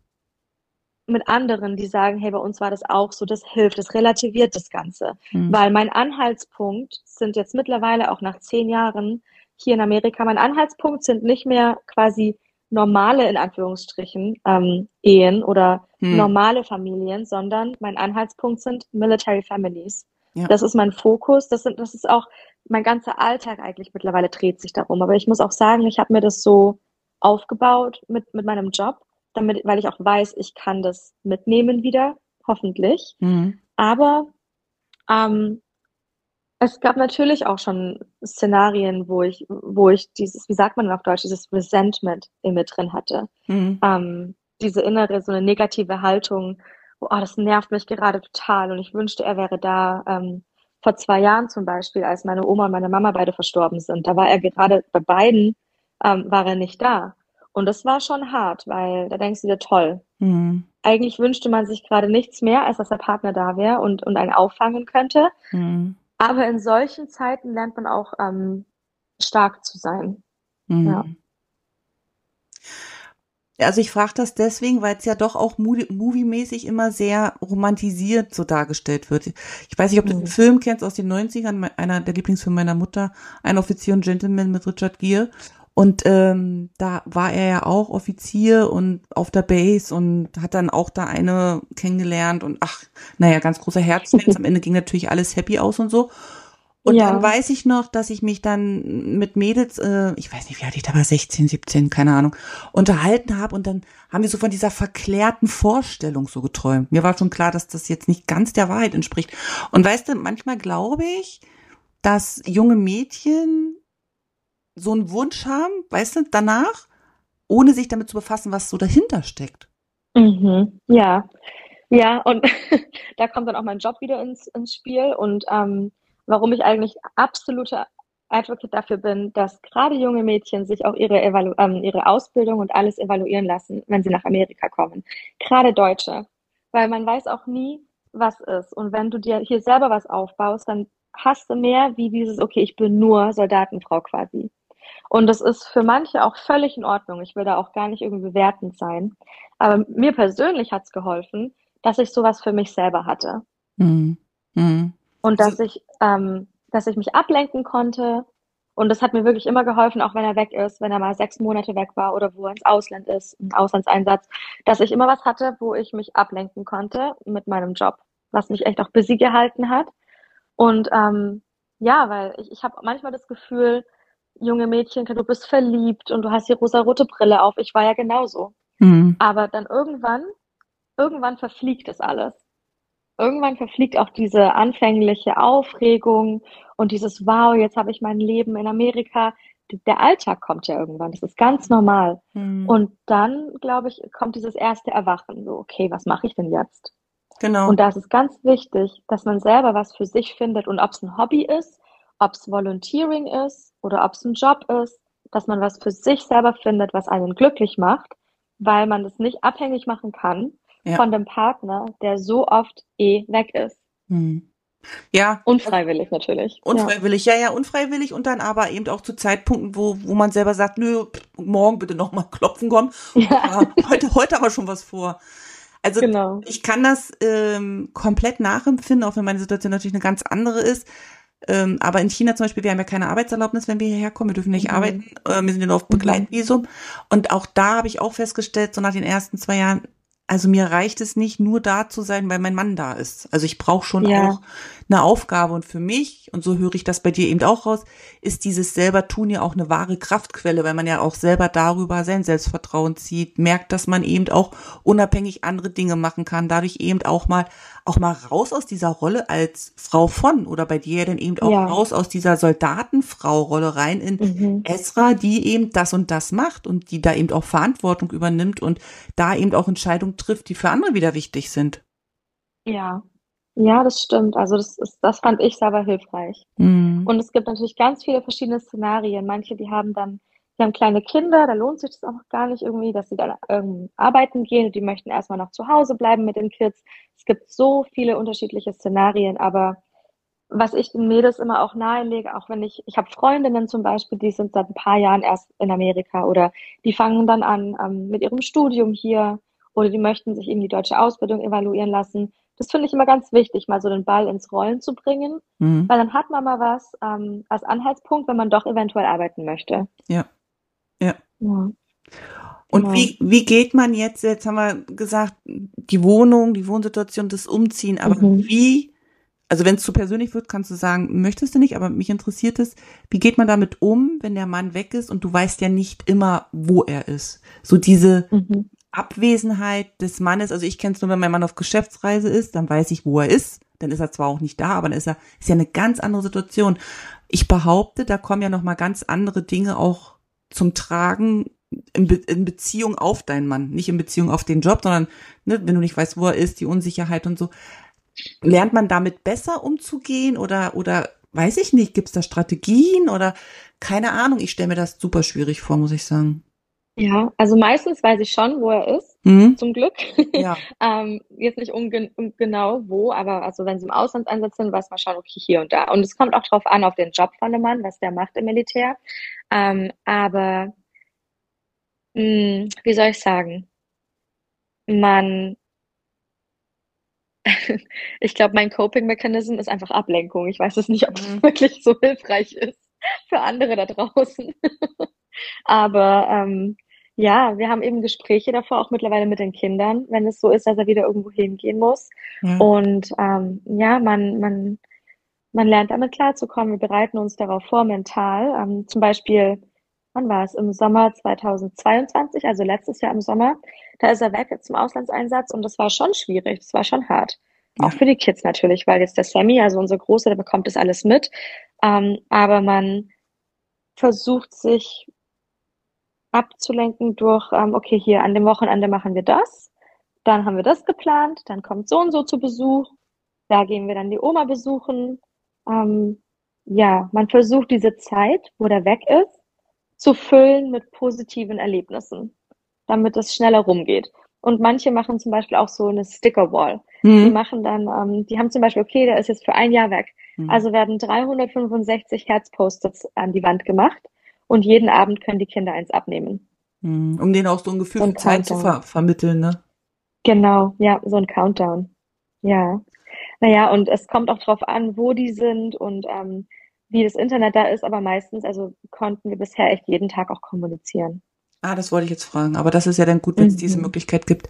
Speaker 2: mit anderen, die sagen, hey, bei uns war das auch so, das hilft, das relativiert das Ganze. Mhm. Weil mein Anhaltspunkt sind jetzt mittlerweile auch nach zehn Jahren hier in Amerika. Mein Anhaltspunkt sind nicht mehr quasi normale, in Anführungsstrichen, ähm, Ehen oder hm. normale Familien, sondern mein Anhaltspunkt sind Military Families. Ja. Das ist mein Fokus. Das, sind, das ist auch mein ganzer Alltag eigentlich mittlerweile dreht sich darum. Aber ich muss auch sagen, ich habe mir das so aufgebaut mit, mit meinem Job, damit, weil ich auch weiß, ich kann das mitnehmen wieder, hoffentlich. Mhm. Aber ähm, es gab natürlich auch schon Szenarien, wo ich, wo ich dieses, wie sagt man auf Deutsch, dieses Resentment in mir drin hatte. Mhm. Ähm, diese innere, so eine negative Haltung, oh, das nervt mich gerade total und ich wünschte, er wäre da. Ähm, vor zwei Jahren zum Beispiel, als meine Oma und meine Mama beide verstorben sind, da war er gerade bei beiden, ähm, war er nicht da. Und das war schon hart, weil da denkst du dir, toll. Mhm. Eigentlich wünschte man sich gerade nichts mehr, als dass der Partner da wäre und, und einen auffangen könnte. Mhm. Aber in solchen Zeiten lernt man auch ähm, stark zu sein. Mhm. Ja.
Speaker 1: Also ich frage das deswegen, weil es ja doch auch moviemäßig immer sehr romantisiert so dargestellt wird. Ich weiß nicht, ob du mhm. den Film kennst aus den 90ern, einer der Lieblingsfilme meiner Mutter, Ein Offizier und Gentleman mit Richard Gere. Und ähm, da war er ja auch Offizier und auf der Base und hat dann auch da eine kennengelernt und ach, naja, ganz großer Herzschmerz. Am Ende ging natürlich alles happy aus und so. Und ja. dann weiß ich noch, dass ich mich dann mit Mädels, äh, ich weiß nicht, wie alt ich da war, 16, 17, keine Ahnung, unterhalten habe und dann haben wir so von dieser verklärten Vorstellung so geträumt. Mir war schon klar, dass das jetzt nicht ganz der Wahrheit entspricht. Und weißt du, manchmal glaube ich, dass junge Mädchen so einen Wunsch haben, weißt du, danach, ohne sich damit zu befassen, was so dahinter steckt.
Speaker 2: Mhm, ja. Ja, und da kommt dann auch mein Job wieder ins, ins Spiel und ähm, warum ich eigentlich absolute Advocate dafür bin, dass gerade junge Mädchen sich auch ihre, Evalu ähm, ihre Ausbildung und alles evaluieren lassen, wenn sie nach Amerika kommen. Gerade Deutsche. Weil man weiß auch nie, was ist. Und wenn du dir hier selber was aufbaust, dann hast du mehr wie dieses, okay, ich bin nur Soldatenfrau quasi. Und das ist für manche auch völlig in Ordnung. Ich will da auch gar nicht irgendwie bewertend sein. Aber mir persönlich hat es geholfen, dass ich sowas für mich selber hatte. Mhm. Mhm. Und dass ich, ähm, dass ich mich ablenken konnte. Und das hat mir wirklich immer geholfen, auch wenn er weg ist, wenn er mal sechs Monate weg war oder wo er ins Ausland ist, ein Auslandseinsatz, dass ich immer was hatte, wo ich mich ablenken konnte mit meinem Job, was mich echt auch busy gehalten hat. Und ähm, ja, weil ich, ich habe manchmal das Gefühl, junge Mädchen, du bist verliebt und du hast die rosa-rote Brille auf. Ich war ja genauso. Mhm. Aber dann irgendwann irgendwann verfliegt es alles. Irgendwann verfliegt auch diese anfängliche Aufregung und dieses Wow, jetzt habe ich mein Leben in Amerika. Der Alltag kommt ja irgendwann, das ist ganz normal. Mhm. Und dann, glaube ich, kommt dieses erste Erwachen, so, okay, was mache ich denn jetzt? Genau. Und da ist es ganz wichtig, dass man selber was für sich findet und ob es ein Hobby ist, ob es Volunteering ist oder ob es ein Job ist, dass man was für sich selber findet, was einen glücklich macht, weil man das nicht abhängig machen kann ja. von dem Partner, der so oft eh weg ist. Hm.
Speaker 1: Ja.
Speaker 2: Unfreiwillig natürlich.
Speaker 1: Unfreiwillig, ja. ja, ja, unfreiwillig und dann aber eben auch zu Zeitpunkten, wo, wo man selber sagt, nö, morgen bitte nochmal klopfen kommen. Ja. heute, heute aber schon was vor. Also genau. ich kann das ähm, komplett nachempfinden, auch wenn meine Situation natürlich eine ganz andere ist. Ähm, aber in China zum Beispiel, wir haben ja keine Arbeitserlaubnis, wenn wir hierher kommen. Wir dürfen nicht mhm. arbeiten. Äh, wir sind ja nur auf mhm. Begleitvisum. Mhm. Und auch da habe ich auch festgestellt, so nach den ersten zwei Jahren, also mir reicht es nicht, nur da zu sein, weil mein Mann da ist. Also ich brauche schon ja. auch eine Aufgabe. Und für mich, und so höre ich das bei dir eben auch raus, ist dieses selber tun ja auch eine wahre Kraftquelle, weil man ja auch selber darüber sein Selbstvertrauen zieht, merkt, dass man eben auch unabhängig andere Dinge machen kann, dadurch eben auch mal auch mal raus aus dieser Rolle als Frau von oder bei dir dann eben auch ja. raus aus dieser Soldatenfrau-Rolle rein in mhm. Esra, die eben das und das macht und die da eben auch Verantwortung übernimmt und da eben auch Entscheidungen trifft, die für andere wieder wichtig sind.
Speaker 2: Ja, ja, das stimmt. Also das ist, das fand ich selber hilfreich. Mhm. Und es gibt natürlich ganz viele verschiedene Szenarien. Manche, die haben dann, die haben kleine Kinder, da lohnt sich das auch gar nicht irgendwie, dass sie dann ähm, arbeiten gehen. Die möchten erstmal noch zu Hause bleiben mit den Kids. Es gibt so viele unterschiedliche Szenarien, aber was ich den Mädels immer auch nahelege, auch wenn ich, ich habe Freundinnen zum Beispiel, die sind seit ein paar Jahren erst in Amerika oder die fangen dann an ähm, mit ihrem Studium hier oder die möchten sich eben die deutsche Ausbildung evaluieren lassen das finde ich immer ganz wichtig, mal so den Ball ins Rollen zu bringen, mhm. weil dann hat man mal was ähm, als Anhaltspunkt, wenn man doch eventuell arbeiten möchte.
Speaker 1: Ja. Ja. ja. Und genau. wie, wie geht man jetzt, jetzt haben wir gesagt, die Wohnung, die Wohnsituation, das Umziehen, aber mhm. wie, also wenn es zu persönlich wird, kannst du sagen, möchtest du nicht, aber mich interessiert es, wie geht man damit um, wenn der Mann weg ist und du weißt ja nicht immer, wo er ist? So diese, mhm. Abwesenheit des Mannes, also ich kenne es nur, wenn mein Mann auf Geschäftsreise ist, dann weiß ich, wo er ist. Dann ist er zwar auch nicht da, aber dann ist er, ist ja eine ganz andere Situation. Ich behaupte, da kommen ja noch mal ganz andere Dinge auch zum Tragen in, Be in Beziehung auf deinen Mann, nicht in Beziehung auf den Job, sondern ne, wenn du nicht weißt, wo er ist, die Unsicherheit und so. Lernt man damit besser umzugehen oder oder weiß ich nicht, gibt es da Strategien oder keine Ahnung, ich stelle mir das super schwierig vor, muss ich sagen.
Speaker 2: Ja, also meistens weiß ich schon, wo er ist, mhm. zum Glück. Ja. ähm, jetzt nicht ungen genau wo, aber also wenn sie im Auslandseinsatz sind, weiß man schon, okay, hier und da. Und es kommt auch drauf an, auf den Job von dem Mann, was der macht im Militär. Ähm, aber mh, hm, wie soll ich sagen? Man ich glaube, mein Coping-Mechanism ist einfach Ablenkung. Ich weiß es nicht, ob es mhm. wirklich so hilfreich ist für andere da draußen. Aber ähm, ja, wir haben eben Gespräche davor, auch mittlerweile mit den Kindern, wenn es so ist, dass er wieder irgendwo hingehen muss. Ja. Und ähm, ja, man, man, man lernt damit klarzukommen. Wir bereiten uns darauf vor, mental. Ähm, zum Beispiel, wann war es? Im Sommer 2022, also letztes Jahr im Sommer. Da ist er weg zum Auslandseinsatz und das war schon schwierig, das war schon hart. Ja. Auch für die Kids natürlich, weil jetzt der Sammy, also unser Große, der bekommt das alles mit. Ähm, aber man versucht sich abzulenken durch, ähm, okay, hier an dem Wochenende machen wir das. dann haben wir das geplant, dann kommt so und so zu Besuch, da gehen wir dann die Oma besuchen. Ähm, ja, man versucht diese Zeit, wo der weg ist, zu füllen mit positiven Erlebnissen, damit es schneller rumgeht. Und manche machen zum Beispiel auch so eine Sticker-Wall. Mhm. Die machen dann, ähm, die haben zum Beispiel, okay, der ist jetzt für ein Jahr weg. Mhm. Also werden 365 Herz-Post-its an die Wand gemacht und jeden Abend können die Kinder eins abnehmen.
Speaker 1: Mhm. Um denen auch so ein Gefühl so ein Zeit zu ver vermitteln, ne?
Speaker 2: Genau, ja, so ein Countdown. Ja. Naja, und es kommt auch drauf an, wo die sind und ähm, wie das Internet da ist, aber meistens, also konnten wir bisher echt jeden Tag auch kommunizieren.
Speaker 1: Ah, das wollte ich jetzt fragen. Aber das ist ja dann gut, wenn es mhm. diese Möglichkeit gibt.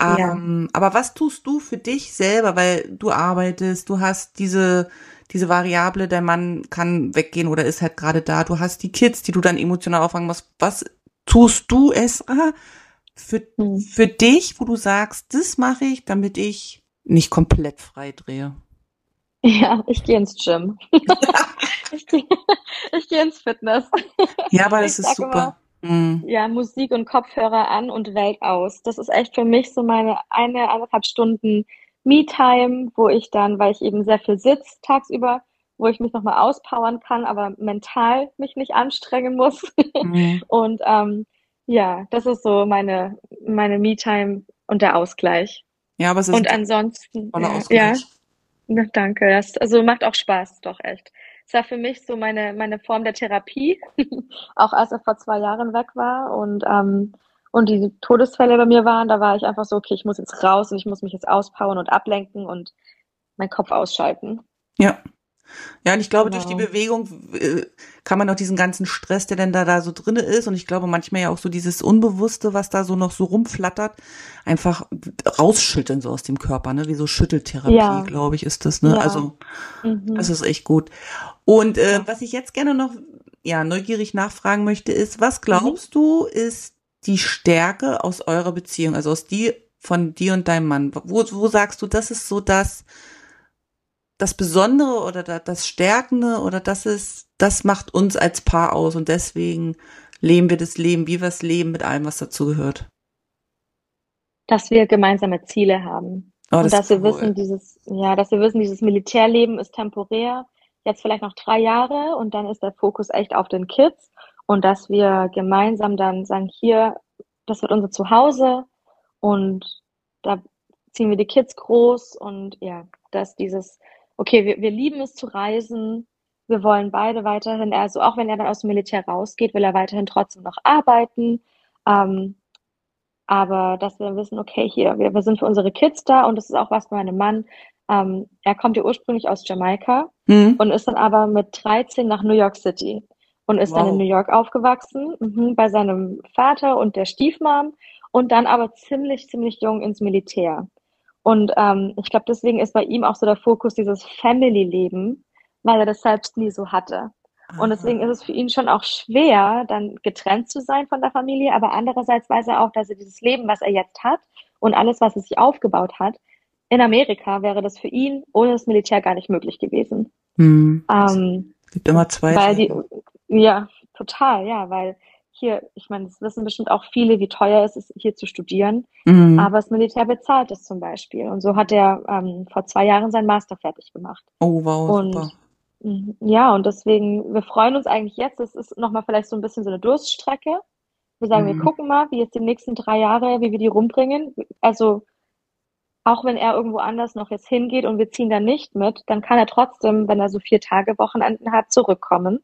Speaker 1: Ähm, ja. Aber was tust du für dich selber, weil du arbeitest, du hast diese diese Variable, dein Mann kann weggehen oder ist halt gerade da. Du hast die Kids, die du dann emotional auffangen musst. Was tust du, Esra, für, mhm. für dich, wo du sagst, das mache ich, damit ich nicht komplett frei drehe?
Speaker 2: Ja, ich gehe ins Gym. ich gehe geh ins Fitness.
Speaker 1: Ja, aber das ich ist super.
Speaker 2: Immer, mhm. Ja, Musik und Kopfhörer an und Welt aus. Das ist echt für mich so meine eine, eineinhalb Stunden Me-Time, wo ich dann, weil ich eben sehr viel sitze tagsüber, wo ich mich nochmal auspowern kann, aber mental mich nicht anstrengen muss. Mhm. Und ähm, ja, das ist so meine, meine Me-Time und der Ausgleich.
Speaker 1: Ja, aber es ist
Speaker 2: und ansonsten, ja, ja, danke. Das also macht auch Spaß, doch echt. Es war für mich so meine meine Form der Therapie, auch als er vor zwei Jahren weg war und ähm, und die Todesfälle bei mir waren, da war ich einfach so, okay, ich muss jetzt raus und ich muss mich jetzt auspowern und ablenken und meinen Kopf ausschalten.
Speaker 1: Ja. Ja, und ich glaube, genau. durch die genau. Bewegung äh, kann man auch diesen ganzen Stress, der denn da, da so drinne ist, und ich glaube manchmal ja auch so dieses Unbewusste, was da so noch so rumflattert, einfach rausschütteln so aus dem Körper, ne? Wie so Schütteltherapie, ja. glaube ich, ist das, ne? Ja. Also, mhm. das ist echt gut. Und äh, was ich jetzt gerne noch ja neugierig nachfragen möchte, ist, was glaubst mhm. du, ist die Stärke aus eurer Beziehung, also aus die von dir und deinem Mann? Wo, wo sagst du, das ist so das, das Besondere oder das Stärkende oder das ist, das macht uns als Paar aus und deswegen leben wir das Leben, wie wir es leben, mit allem, was dazu gehört.
Speaker 2: Dass wir gemeinsame Ziele haben. Oh, das und dass wir cool. wissen, dieses, ja, dass wir wissen, dieses Militärleben ist temporär, jetzt vielleicht noch drei Jahre und dann ist der Fokus echt auf den Kids und dass wir gemeinsam dann sagen, hier, das wird unser Zuhause und da ziehen wir die Kids groß und ja, dass dieses, okay, wir, wir lieben es zu reisen, wir wollen beide weiterhin, also auch wenn er dann aus dem Militär rausgeht, will er weiterhin trotzdem noch arbeiten, ähm, aber dass wir wissen, okay, hier, wir, wir sind für unsere Kids da und das ist auch was bei meinem Mann. Ähm, er kommt ja ursprünglich aus Jamaika mhm. und ist dann aber mit 13 nach New York City und ist wow. dann in New York aufgewachsen, mhm, bei seinem Vater und der Stiefmom und dann aber ziemlich, ziemlich jung ins Militär. Und ähm, ich glaube, deswegen ist bei ihm auch so der Fokus dieses Family-Leben, weil er das selbst nie so hatte. Und deswegen ist es für ihn schon auch schwer, dann getrennt zu sein von der Familie, aber andererseits weiß er auch, dass er dieses Leben, was er jetzt hat und alles, was er sich aufgebaut hat, in Amerika wäre das für ihn ohne das Militär gar nicht möglich gewesen.
Speaker 1: Hm. Ähm, es gibt immer zwei.
Speaker 2: Weil die, ja, total, ja, weil hier, ich meine, es wissen bestimmt auch viele, wie teuer es ist, hier zu studieren. Mhm. Aber das Militär bezahlt es zum Beispiel. Und so hat er ähm, vor zwei Jahren seinen Master fertig gemacht.
Speaker 1: Oh, wow.
Speaker 2: Und super. Mhm, ja, und deswegen, wir freuen uns eigentlich jetzt. Es ist nochmal vielleicht so ein bisschen so eine Durststrecke. Wir sagen, mhm. wir gucken mal, wie jetzt die nächsten drei Jahre, wie wir die rumbringen. Also, auch wenn er irgendwo anders noch jetzt hingeht und wir ziehen da nicht mit, dann kann er trotzdem, wenn er so vier Tage Wochenenden hat, zurückkommen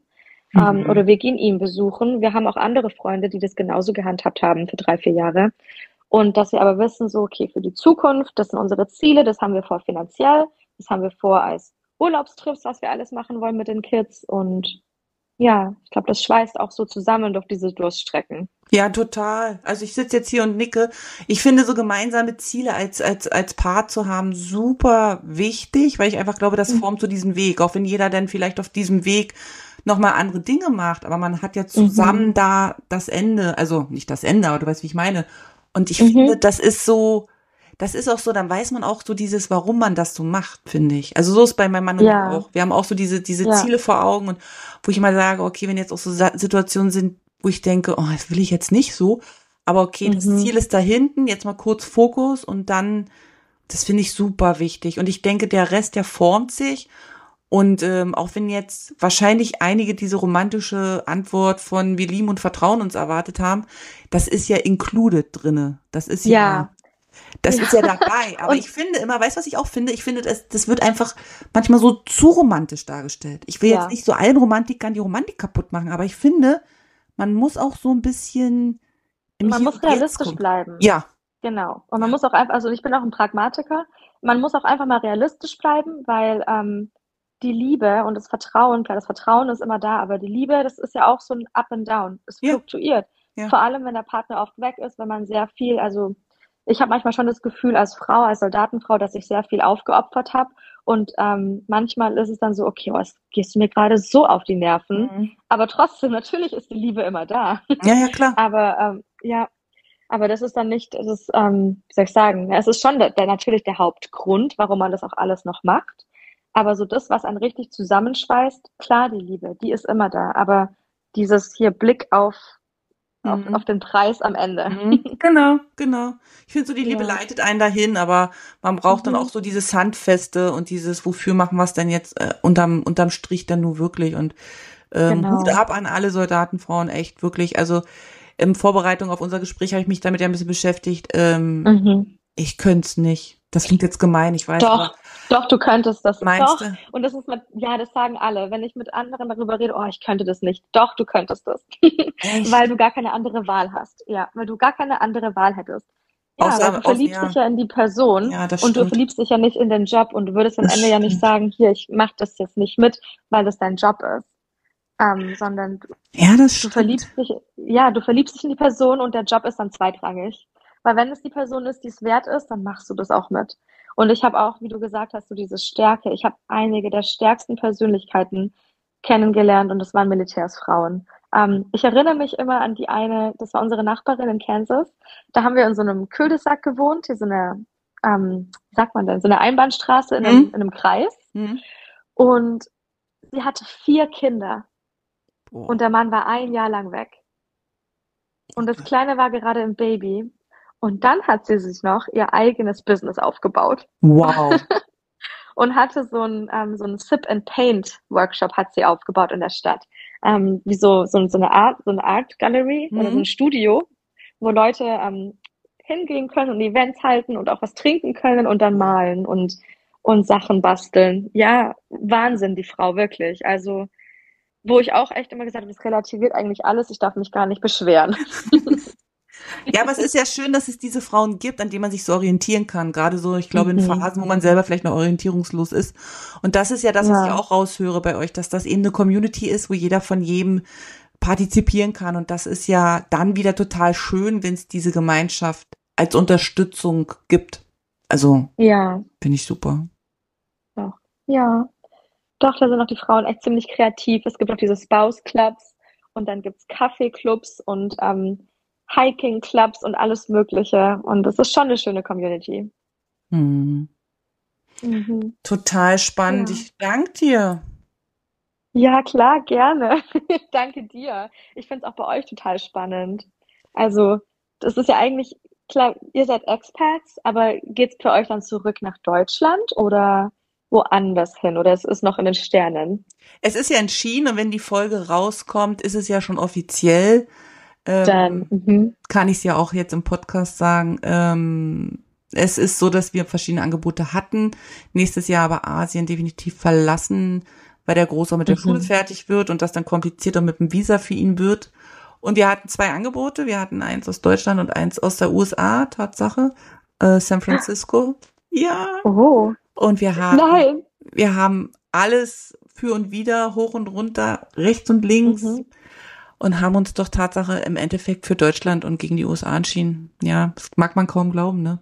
Speaker 2: ähm, mhm. oder wir gehen ihn besuchen. Wir haben auch andere Freunde, die das genauso gehandhabt haben für drei, vier Jahre. Und dass wir aber wissen, so, okay, für die Zukunft, das sind unsere Ziele, das haben wir vor finanziell, das haben wir vor als Urlaubstrips, was wir alles machen wollen mit den Kids. Und ja, ich glaube, das schweißt auch so zusammen durch diese Durststrecken.
Speaker 1: Ja, total. Also ich sitze jetzt hier und nicke. Ich finde so gemeinsame Ziele als, als, als Paar zu haben super wichtig, weil ich einfach glaube, das mhm. formt so diesen Weg. Auch wenn jeder dann vielleicht auf diesem Weg nochmal andere Dinge macht, aber man hat ja zusammen mhm. da das Ende, also nicht das Ende, aber du weißt, wie ich meine. Und ich mhm. finde, das ist so, das ist auch so, dann weiß man auch so dieses, warum man das so macht, finde ich. Also so ist bei meinem Mann ja. auch. Wir haben auch so diese, diese ja. Ziele vor Augen und wo ich mal sage, okay, wenn jetzt auch so Situationen sind, wo ich denke, oh, das will ich jetzt nicht so, Aber okay, das
Speaker 2: Mhm.
Speaker 1: Ziel ist da hinten, jetzt mal kurz Fokus und dann, das finde ich super wichtig. Und ich denke, der Rest, der formt sich. Und ähm, auch wenn jetzt wahrscheinlich einige diese romantische Antwort von wir lieben und vertrauen uns erwartet haben, das ist ja included drinne. Das ist ja,
Speaker 2: Ja.
Speaker 1: das
Speaker 2: Ja.
Speaker 1: ist ja dabei. Aber
Speaker 2: Und-
Speaker 1: ich finde immer, weißt du, was ich auch finde? Ich finde, das, das wird einfach manchmal so zu romantisch dargestellt. Ich will
Speaker 2: Ja.
Speaker 1: jetzt nicht so allen Romantikern die Romantik kaputt machen, aber ich finde, man muss auch so ein bisschen
Speaker 2: Man muss realistisch bleiben.
Speaker 1: Ja,
Speaker 2: Genau. Und man muss auch einfach, also ich bin auch ein Pragmatiker, man muss auch einfach mal realistisch bleiben, weil ähm, die Liebe und das Vertrauen, klar, das Vertrauen ist immer da, aber die Liebe, das ist ja auch so ein Up and Down. Es
Speaker 1: Ja.
Speaker 2: fluktuiert.
Speaker 1: Ja.
Speaker 2: Vor allem, wenn der Partner oft weg ist, wenn man sehr viel, also ich habe manchmal schon das Gefühl als Frau, als Soldatenfrau, dass ich sehr viel aufgeopfert habe. Und ähm, manchmal ist es dann so, okay, was gehst du mir gerade so auf die Nerven?
Speaker 1: Mhm.
Speaker 2: Aber trotzdem, natürlich ist die Liebe immer da.
Speaker 1: ja, ja, klar.
Speaker 2: Aber ähm, ja, aber das ist dann nicht, es ist, ähm, wie soll ich sagen, es ist schon der, der, natürlich der Hauptgrund, warum man das auch alles noch macht. Aber so das, was einen richtig zusammenschweißt, klar, die Liebe, die ist immer da. Aber dieses hier Blick auf, auf,
Speaker 1: Mhm.
Speaker 2: auf den Preis am Ende.
Speaker 1: Mhm. Genau, genau. Ich finde so, die Liebe
Speaker 2: Ja.
Speaker 1: leitet einen dahin, aber man braucht dann
Speaker 2: Mhm.
Speaker 1: auch so dieses Handfeste und dieses, wofür machen wir es denn jetzt äh, unterm, unterm Strich dann nur wirklich und ähm,
Speaker 2: Genau.
Speaker 1: Hut ab an alle Soldatenfrauen, echt wirklich. Also in Vorbereitung auf unser Gespräch habe ich mich damit ja ein bisschen beschäftigt. Ähm,
Speaker 2: Mhm.
Speaker 1: Ich könnte es nicht. Das klingt jetzt gemein, ich weiß.
Speaker 2: Doch,
Speaker 1: aber
Speaker 2: doch, du könntest das.
Speaker 1: Meinst
Speaker 2: Doch.
Speaker 1: du?
Speaker 2: Und das ist mit, ja, das sagen alle. Wenn ich mit anderen darüber rede, oh, ich könnte das nicht. Doch, du könntest das. Weil du gar keine andere Wahl hast. Ja, weil du gar keine andere Wahl hättest. Ja,
Speaker 1: Außer-
Speaker 2: weil du verliebst
Speaker 1: ja.
Speaker 2: dich ja in die Person
Speaker 1: Ja,
Speaker 2: und du
Speaker 1: stimmt.
Speaker 2: verliebst dich ja nicht in den Job und du würdest am
Speaker 1: Das
Speaker 2: Ende ja nicht
Speaker 1: stimmt.
Speaker 2: sagen, hier, ich mach das jetzt nicht mit, weil das dein Job ist. Ähm, sondern du,
Speaker 1: Ja, das
Speaker 2: du
Speaker 1: stimmt.
Speaker 2: verliebst dich, ja, du verliebst dich in die Person und der Job ist dann zweitrangig. Weil wenn es die Person ist, die es wert ist, dann machst du das auch mit. Und ich habe auch, wie du gesagt hast, so diese Stärke. Ich habe einige der stärksten Persönlichkeiten kennengelernt und das waren Militärsfrauen. Ähm, ich erinnere mich immer an die eine, das war unsere Nachbarin in Kansas. Da haben wir in so einem Cul-de-sac gewohnt, hier so eine, ähm, wie sagt man denn, so eine Einbahnstraße in einem,
Speaker 1: Mhm.
Speaker 2: in einem Kreis.
Speaker 1: Hm?
Speaker 2: Und sie hatte vier Kinder
Speaker 1: Boah.
Speaker 2: und der Mann war ein Jahr lang weg. Und das Kleine war gerade im Baby. Und dann hat sie sich noch ihr eigenes Business aufgebaut
Speaker 1: wow.
Speaker 2: und hatte so ein, ähm, so ein Sip and Paint Workshop hat sie aufgebaut in der Stadt. Ähm, wie so, so, so eine Art, so eine Art Gallery oder so
Speaker 1: Mhm.
Speaker 2: ein Studio, wo Leute ähm, hingehen können und Events halten und auch was trinken können und dann malen und, und Sachen basteln. Ja, Wahnsinn, die Frau, wirklich. Also, wo ich auch echt immer gesagt habe, das relativiert eigentlich alles, ich darf mich gar nicht beschweren.
Speaker 1: Ja, aber es ist ja schön, dass es diese Frauen gibt, an denen man sich so orientieren kann. Gerade so, ich glaube, in
Speaker 2: Mhm.
Speaker 1: Phasen, wo man selber vielleicht noch orientierungslos ist. Und das ist ja das, was
Speaker 2: Ja.
Speaker 1: ich auch raushöre bei euch, dass das eben eine Community ist, wo jeder von jedem partizipieren kann. Und das ist ja dann wieder total schön, wenn es diese Gemeinschaft als Unterstützung gibt. Also,
Speaker 2: Ja,
Speaker 1: finde ich super.
Speaker 2: ja. Doch, da sind auch die Frauen echt ziemlich kreativ. Es gibt auch diese Spouse-Clubs und dann gibt's Kaffeeclubs und ähm, Hiking-Clubs und alles Mögliche. Und das ist schon eine schöne Community.
Speaker 1: Hm.
Speaker 2: Mhm.
Speaker 1: Total spannend.
Speaker 2: Ja.
Speaker 1: Ich danke dir.
Speaker 2: Ja, klar, gerne. Danke dir. Ich finde es auch bei euch total spannend. Also, das ist ja eigentlich, klar, ihr seid Expats, aber geht's für euch dann zurück nach Deutschland oder woanders hin? Oder es ist noch in den Sternen?
Speaker 1: Es ist ja entschieden und wenn die Folge rauskommt, ist es ja schon offiziell. Ähm,
Speaker 2: Dann, mhm.
Speaker 1: kann ich es ja auch jetzt im Podcast sagen. Ähm, es ist so, dass wir verschiedene Angebote hatten. Nächstes Jahr aber Asien definitiv verlassen, weil der Große auch mit der
Speaker 2: Mhm.
Speaker 1: Schule fertig wird und das dann komplizierter mit dem Visa für ihn wird. Und wir hatten zwei Angebote. Wir hatten eins aus Deutschland und eins aus der USA, Tatsache. Äh, San Francisco. Ja.
Speaker 2: Oh,
Speaker 1: Und wir haben,
Speaker 2: nein.
Speaker 1: wir haben alles für und wieder, hoch und runter, rechts und links
Speaker 2: Mhm.
Speaker 1: Und haben uns doch Tatsache im Endeffekt für Deutschland und gegen die USA entschieden. Ja, das mag man kaum glauben, ne?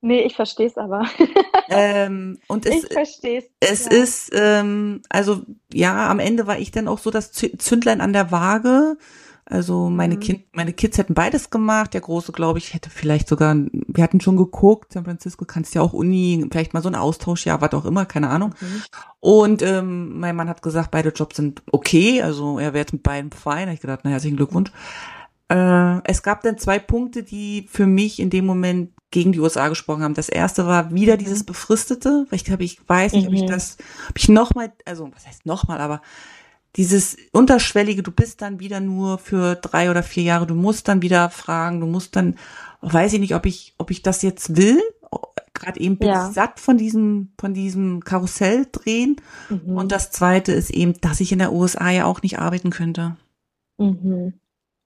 Speaker 2: Nee, ich verstehe es aber.
Speaker 1: ähm, und es,
Speaker 2: Ich verstehe es.
Speaker 1: es
Speaker 2: Ja.
Speaker 1: ist, ähm, also ja, am Ende war ich dann auch so das Zü- Zündlein an der Waage. Also meine
Speaker 2: Mhm.
Speaker 1: Kind, meine Kids hätten beides gemacht. Der Große, glaube ich, hätte vielleicht sogar, wir hatten schon geguckt, San Francisco kannst ja auch Uni, vielleicht mal so ein Austausch, ja, was auch immer, keine Ahnung.
Speaker 2: Mhm.
Speaker 1: Und ähm, mein Mann hat gesagt, beide Jobs sind okay, also er wäre jetzt mit beiden fein. Ich gedacht, na herzlichen Glückwunsch. Äh, es gab dann zwei Punkte, die für mich in dem Moment gegen die USA gesprochen haben. Das erste war wieder dieses Befristete, weil ich glaube, ich weiß nicht, ob ich das, ob ich nochmal, also was heißt nochmal, aber dieses unterschwellige, du bist dann wieder nur für drei oder vier Jahre, du musst dann wieder fragen, du musst dann, weiß ich nicht, ob ich, ob ich das jetzt will. Gerade eben bin
Speaker 2: Ja.
Speaker 1: ich satt von diesem, von diesem Karussell drehen.
Speaker 2: Mhm.
Speaker 1: Und das zweite ist eben, dass ich in der USA ja auch nicht arbeiten könnte.
Speaker 2: Mhm.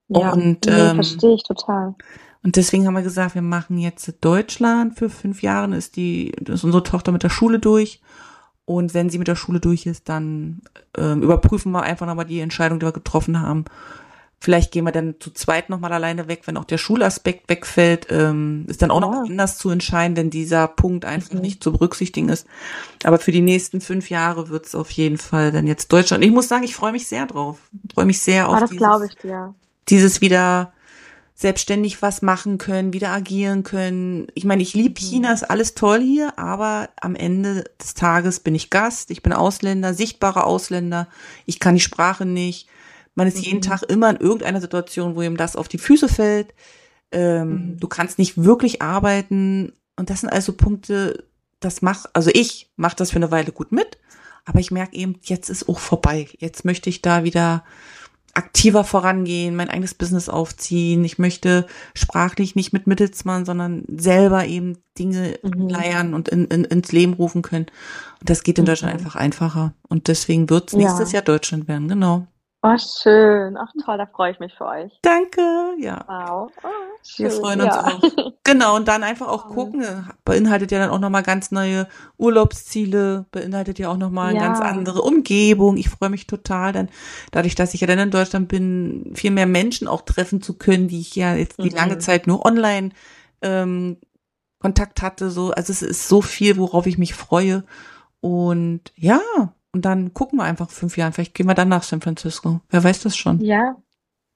Speaker 2: Ja,
Speaker 1: Und,
Speaker 2: nee,
Speaker 1: ähm,
Speaker 2: verstehe ich total.
Speaker 1: Und deswegen haben wir gesagt, wir machen jetzt Deutschland für fünf Jahre, ist die, ist unsere Tochter mit der Schule durch. Und wenn sie mit der Schule durch ist, dann ähm, überprüfen wir einfach nochmal die Entscheidung, die wir getroffen haben. Vielleicht gehen wir dann zu zweit nochmal alleine weg, wenn auch der Schulaspekt wegfällt. Ähm, ist dann auch noch
Speaker 2: Ja.
Speaker 1: anders zu entscheiden, wenn dieser Punkt einfach
Speaker 2: Mhm.
Speaker 1: nicht zu berücksichtigen ist. Aber für die nächsten fünf Jahre wird es auf jeden Fall dann jetzt Deutschland. Ich muss sagen, ich freue mich sehr drauf. Ich freue mich sehr
Speaker 2: Oh,
Speaker 1: auf
Speaker 2: das
Speaker 1: dieses,
Speaker 2: glaube ich dir.
Speaker 1: dieses wieder selbstständig was machen können, wieder agieren können. Ich meine, ich liebe. China, ist alles toll hier, aber am Ende des Tages bin ich Gast, ich bin Ausländer, sichtbarer Ausländer, ich kann die Sprache nicht. Man ist jeden
Speaker 2: Mhm.
Speaker 1: Tag immer in irgendeiner Situation, wo ihm das auf die Füße fällt. Ähm,
Speaker 2: Mhm.
Speaker 1: Du kannst nicht wirklich arbeiten. Und das sind also Punkte, das macht, also ich mache das für eine Weile gut mit, aber ich merke eben, jetzt ist auch vorbei. Jetzt möchte ich da wieder aktiver vorangehen, mein eigenes Business aufziehen. Ich möchte sprachlich nicht mit Mittelsmann, sondern selber eben Dinge
Speaker 2: Mhm.
Speaker 1: leiern und in, in, ins Leben rufen können. Und das geht in Deutschland
Speaker 2: Mhm.
Speaker 1: einfach einfacher. Und deswegen wird es
Speaker 2: Ja.
Speaker 1: nächstes Jahr Deutschland werden, genau.
Speaker 2: Oh, schön. Ach toll, da freue ich mich für euch.
Speaker 1: Danke, ja.
Speaker 2: Wow. Oh,
Speaker 1: Wir
Speaker 2: schön.
Speaker 1: freuen uns
Speaker 2: ja.
Speaker 1: auch. Genau, und dann einfach auch gucken, beinhaltet ja dann auch nochmal ganz neue Urlaubsziele, beinhaltet ja auch nochmal eine
Speaker 2: Ja.
Speaker 1: ganz andere Umgebung. Ich freue mich total dann, dadurch, dass ich ja dann in Deutschland bin, viel mehr Menschen auch treffen zu können, die ich ja jetzt die
Speaker 2: Mhm.
Speaker 1: lange Zeit nur online ähm, Kontakt hatte. So, also es ist so viel, worauf ich mich freue. Und ja, und dann gucken wir einfach fünf Jahre. Vielleicht gehen wir dann nach San Francisco. Wer weiß das schon?
Speaker 2: Ja,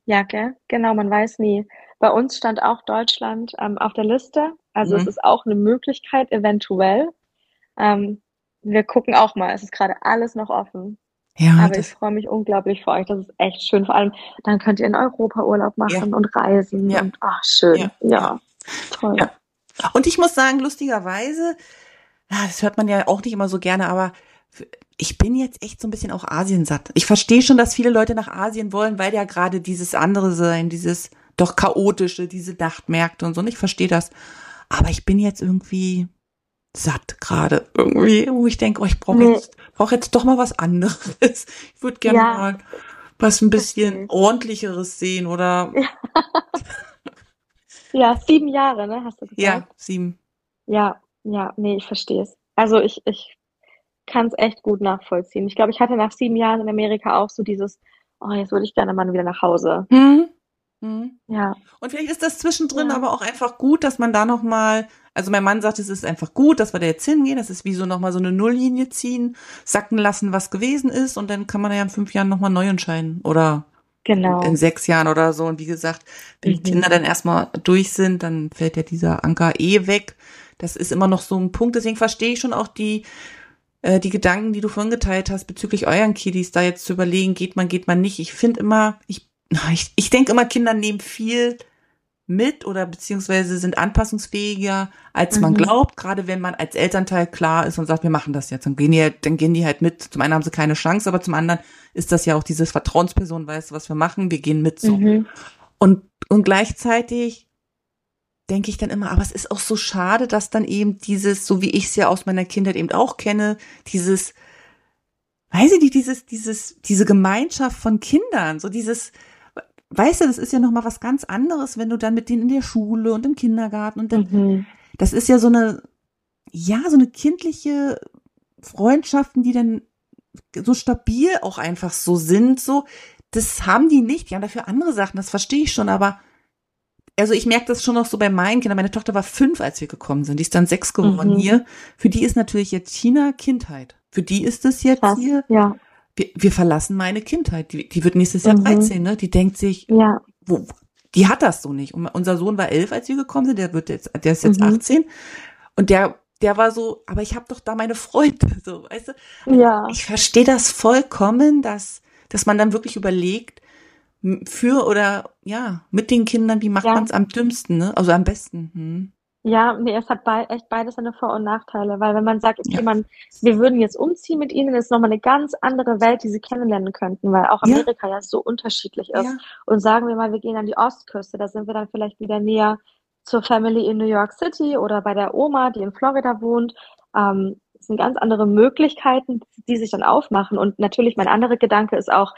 Speaker 2: ja, gell? Genau, man weiß nie. Bei uns stand auch Deutschland ähm, auf der Liste. Also
Speaker 1: Mhm.
Speaker 2: es ist auch eine Möglichkeit, eventuell. Ähm, wir gucken auch mal. Es ist gerade alles noch offen.
Speaker 1: Ja,
Speaker 2: Aber ich freue mich unglaublich für euch. Das ist echt schön. Vor allem, dann könnt ihr in Europa Urlaub machen und reisen.
Speaker 1: Ja.
Speaker 2: Und ach, schön.
Speaker 1: Ja.
Speaker 2: Ja, toll.
Speaker 1: Ja. Und ich muss sagen, lustigerweise, ja, das hört man ja auch nicht immer so gerne, aber ich bin jetzt echt so ein bisschen auch Asiensatt. Ich verstehe schon, dass viele Leute nach Asien wollen, weil ja gerade dieses andere sein, dieses doch chaotische, diese Nachtmärkte und so. Und ich verstehe das. Aber ich bin jetzt irgendwie satt gerade irgendwie, wo ich denke, oh, ich brauche
Speaker 2: Nee.
Speaker 1: jetzt, brauch jetzt doch mal was anderes. Ich würde gerne
Speaker 2: Ja.
Speaker 1: mal was ein bisschen ordentlicheres sehen oder
Speaker 2: Ja, sieben Jahre, ne, hast du gesagt?
Speaker 1: ja, sieben.
Speaker 2: Ja, ja, nee, ich verstehe es. Also ich, ich kann es echt gut nachvollziehen. Ich glaube, ich hatte nach sieben Jahren in Amerika auch so dieses, oh, jetzt würde ich gerne mal wieder nach Hause.
Speaker 1: Hm? Hm.
Speaker 2: Ja,
Speaker 1: Und vielleicht ist das zwischendrin
Speaker 2: Ja.
Speaker 1: aber auch einfach gut, dass man da noch mal, also mein Mann sagt, es ist einfach gut, dass wir da jetzt hingehen, das ist wie so noch mal so eine Nulllinie ziehen, sacken lassen, was gewesen ist und dann kann man ja in fünf Jahren noch mal neu entscheiden oder
Speaker 2: genau.
Speaker 1: in sechs Jahren oder so. Und wie gesagt, wenn die
Speaker 2: Mhm.
Speaker 1: Kinder dann erstmal durch sind, dann fällt ja dieser Anker eh weg. Das ist immer noch so ein Punkt. Deswegen verstehe ich schon auch die, äh, die Gedanken, die du vorhin geteilt hast, bezüglich euren Kiddies, da jetzt zu überlegen, geht man, geht man nicht. Ich finde immer, ich, ich, ich denke immer, Kinder nehmen viel mit oder beziehungsweise sind anpassungsfähiger, als man
Speaker 2: Mhm.
Speaker 1: glaubt, gerade wenn man als Elternteil klar ist und sagt, wir machen das jetzt, dann gehen die halt, dann gehen die halt mit. Zum einen haben sie keine Chance, aber zum anderen ist das ja auch dieses Vertrauensperson, weißt du, was wir machen, wir gehen mit so.
Speaker 2: Mhm.
Speaker 1: Und, und gleichzeitig denke ich dann immer, aber es ist auch so schade, dass dann eben dieses, so wie ich es ja aus meiner Kindheit eben auch kenne, dieses, weiß ich nicht, dieses, dieses, diese Gemeinschaft von Kindern, so dieses, weißt du, das ist ja nochmal was ganz anderes, wenn du dann mit denen in der Schule und im Kindergarten und dann,
Speaker 2: Mhm.
Speaker 1: das ist ja so eine, ja, so eine kindliche Freundschaften, die dann so stabil auch einfach so sind, so, das haben die nicht. Die haben dafür andere Sachen, das verstehe ich schon, aber also ich merke das schon noch so bei meinen Kindern. Meine Tochter war fünf, als wir gekommen sind. Die ist dann sechs geworden
Speaker 2: Mhm.
Speaker 1: hier. Für die ist natürlich jetzt China Kindheit. Für die ist es jetzt
Speaker 2: Krass.
Speaker 1: hier,
Speaker 2: Ja,
Speaker 1: wir, wir verlassen meine Kindheit. Die, die wird nächstes Jahr
Speaker 2: Mhm.
Speaker 1: 13, ne? Die denkt sich,
Speaker 2: ja,
Speaker 1: wo, die hat das so nicht. Und unser Sohn war elf, als wir gekommen sind, der wird jetzt, der ist jetzt
Speaker 2: Mhm.
Speaker 1: 18. Und der, der war so, aber ich habe doch da meine Freunde, so, weißt du?
Speaker 2: ja.
Speaker 1: Ich verstehe das vollkommen, dass, dass man dann wirklich überlegt, für oder ja, mit den Kindern, wie macht
Speaker 2: Ja.
Speaker 1: man es am dümmsten, ne? Also am besten. Hm.
Speaker 2: Ja, nee, es hat bei, echt beides seine Vor- und Nachteile, weil wenn man sagt, okay,
Speaker 1: Ja.
Speaker 2: man, wir würden jetzt umziehen mit ihnen, ist nochmal eine ganz andere Welt, die sie kennenlernen könnten, weil auch
Speaker 1: Ja.
Speaker 2: Amerika ja so unterschiedlich ist.
Speaker 1: Ja.
Speaker 2: Und sagen wir mal, wir gehen an die Ostküste, da sind wir dann vielleicht wieder näher zur Family in New York City oder bei der Oma, die in Florida wohnt. Ähm, es sind ganz andere Möglichkeiten, die sich dann aufmachen. Und natürlich mein anderer Gedanke ist auch,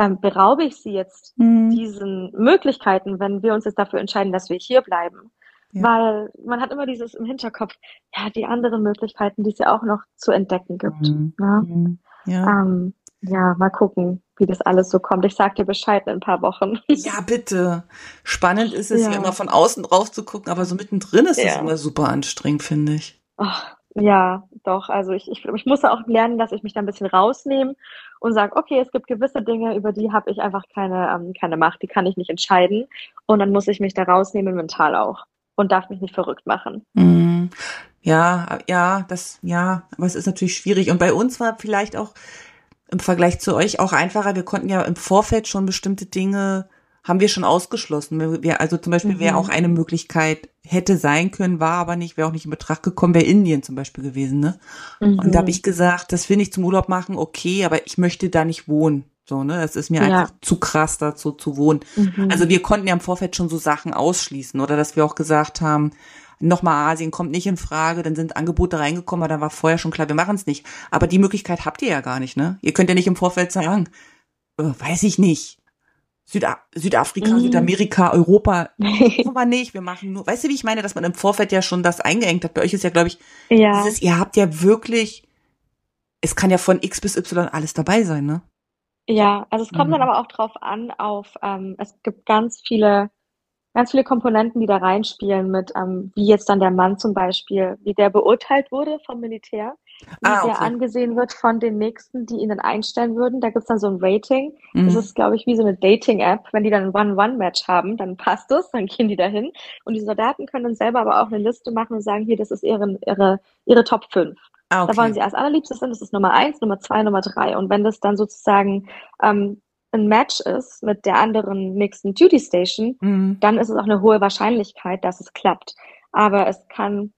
Speaker 2: ähm, beraube ich sie jetzt
Speaker 1: Hm.
Speaker 2: diesen Möglichkeiten, wenn wir uns jetzt dafür entscheiden, dass wir hier bleiben?
Speaker 1: Ja.
Speaker 2: Weil man hat immer dieses im Hinterkopf, ja, die anderen Möglichkeiten, die es ja auch noch zu entdecken gibt.
Speaker 1: Hm.
Speaker 2: Ne?
Speaker 1: Hm. Ja.
Speaker 2: Ähm, ja, mal gucken, wie das alles so kommt. Ich sag dir Bescheid in ein paar Wochen.
Speaker 1: Ja, bitte. Spannend ist es ja.
Speaker 2: Ja.
Speaker 1: immer von außen drauf zu gucken, aber so mittendrin ist es
Speaker 2: Ja.
Speaker 1: immer super anstrengend, finde ich.
Speaker 2: Ach, ja, doch. Also ich, ich, ich muss auch lernen, dass ich mich da ein bisschen rausnehme und sage, okay, es gibt gewisse Dinge, über die habe ich einfach keine, ähm, keine Macht, die kann ich nicht entscheiden. Und dann muss ich mich da rausnehmen, mental auch. Und darf mich nicht verrückt machen.
Speaker 1: Hm. Ja, ja, das, ja, aber es ist natürlich schwierig. Und bei uns war vielleicht auch im Vergleich zu euch auch einfacher. Wir konnten ja im Vorfeld schon bestimmte Dinge, haben wir schon ausgeschlossen. Wir, also zum Beispiel wäre
Speaker 2: Mhm.
Speaker 1: auch eine Möglichkeit, hätte sein können, war aber nicht, wäre auch nicht in Betracht gekommen, wäre Indien zum Beispiel gewesen, ne? Und da habe
Speaker 2: Mhm.
Speaker 1: ich gesagt, das will ich zum Urlaub machen, okay, aber ich möchte da nicht wohnen. So, ne? Das ist mir
Speaker 2: Ja.
Speaker 1: einfach zu krass, dazu zu wohnen.
Speaker 2: Mhm.
Speaker 1: Also wir konnten ja im Vorfeld schon so Sachen ausschließen oder dass wir auch gesagt haben, nochmal Asien kommt nicht in Frage, dann sind Angebote reingekommen, aber da war vorher schon klar, wir machen es nicht. Aber die Möglichkeit habt ihr ja gar nicht, ne? Ihr könnt ja nicht im Vorfeld sagen, äh, weiß ich nicht. Süda Südafrika,
Speaker 2: Mhm.
Speaker 1: Südamerika, Europa, machen wir nicht, wir machen nur, weißt du, wie ich meine, dass man im Vorfeld ja schon das eingeengt hat. Bei euch ist ja, glaube ich,
Speaker 2: ja.
Speaker 1: dieses, ihr habt ja wirklich, es kann ja von X bis Y alles dabei sein, ne?
Speaker 2: Ja, also es kommt
Speaker 1: Mhm.
Speaker 2: dann aber auch drauf an, auf, ähm, es gibt ganz viele, ganz viele Komponenten, die da reinspielen mit, ähm, wie jetzt dann der Mann zum Beispiel, wie der beurteilt wurde vom Militär, wie
Speaker 1: Ah,
Speaker 2: der
Speaker 1: okay.
Speaker 2: angesehen wird von den Nächsten, die ihn dann einstellen würden. Da gibt's dann so ein Rating. Das
Speaker 1: Mhm.
Speaker 2: ist, glaube ich, wie so eine Dating-App. Wenn die dann ein One-One-Match haben, dann passt es, dann gehen die dahin. Und die Soldaten können dann selber aber auch eine Liste machen und sagen, hier, das ist ihre, ihre, ihre Top 5.
Speaker 1: Ah,
Speaker 2: Da wollen
Speaker 1: okay.
Speaker 2: sie als allerliebstes sind, das ist Nummer eins, Nummer zwei, Nummer drei. Und wenn das dann sozusagen ähm, ein Match ist mit der anderen nächsten Duty Station,
Speaker 1: Mhm.
Speaker 2: dann ist es auch eine hohe Wahrscheinlichkeit, dass es klappt. Aber es kann,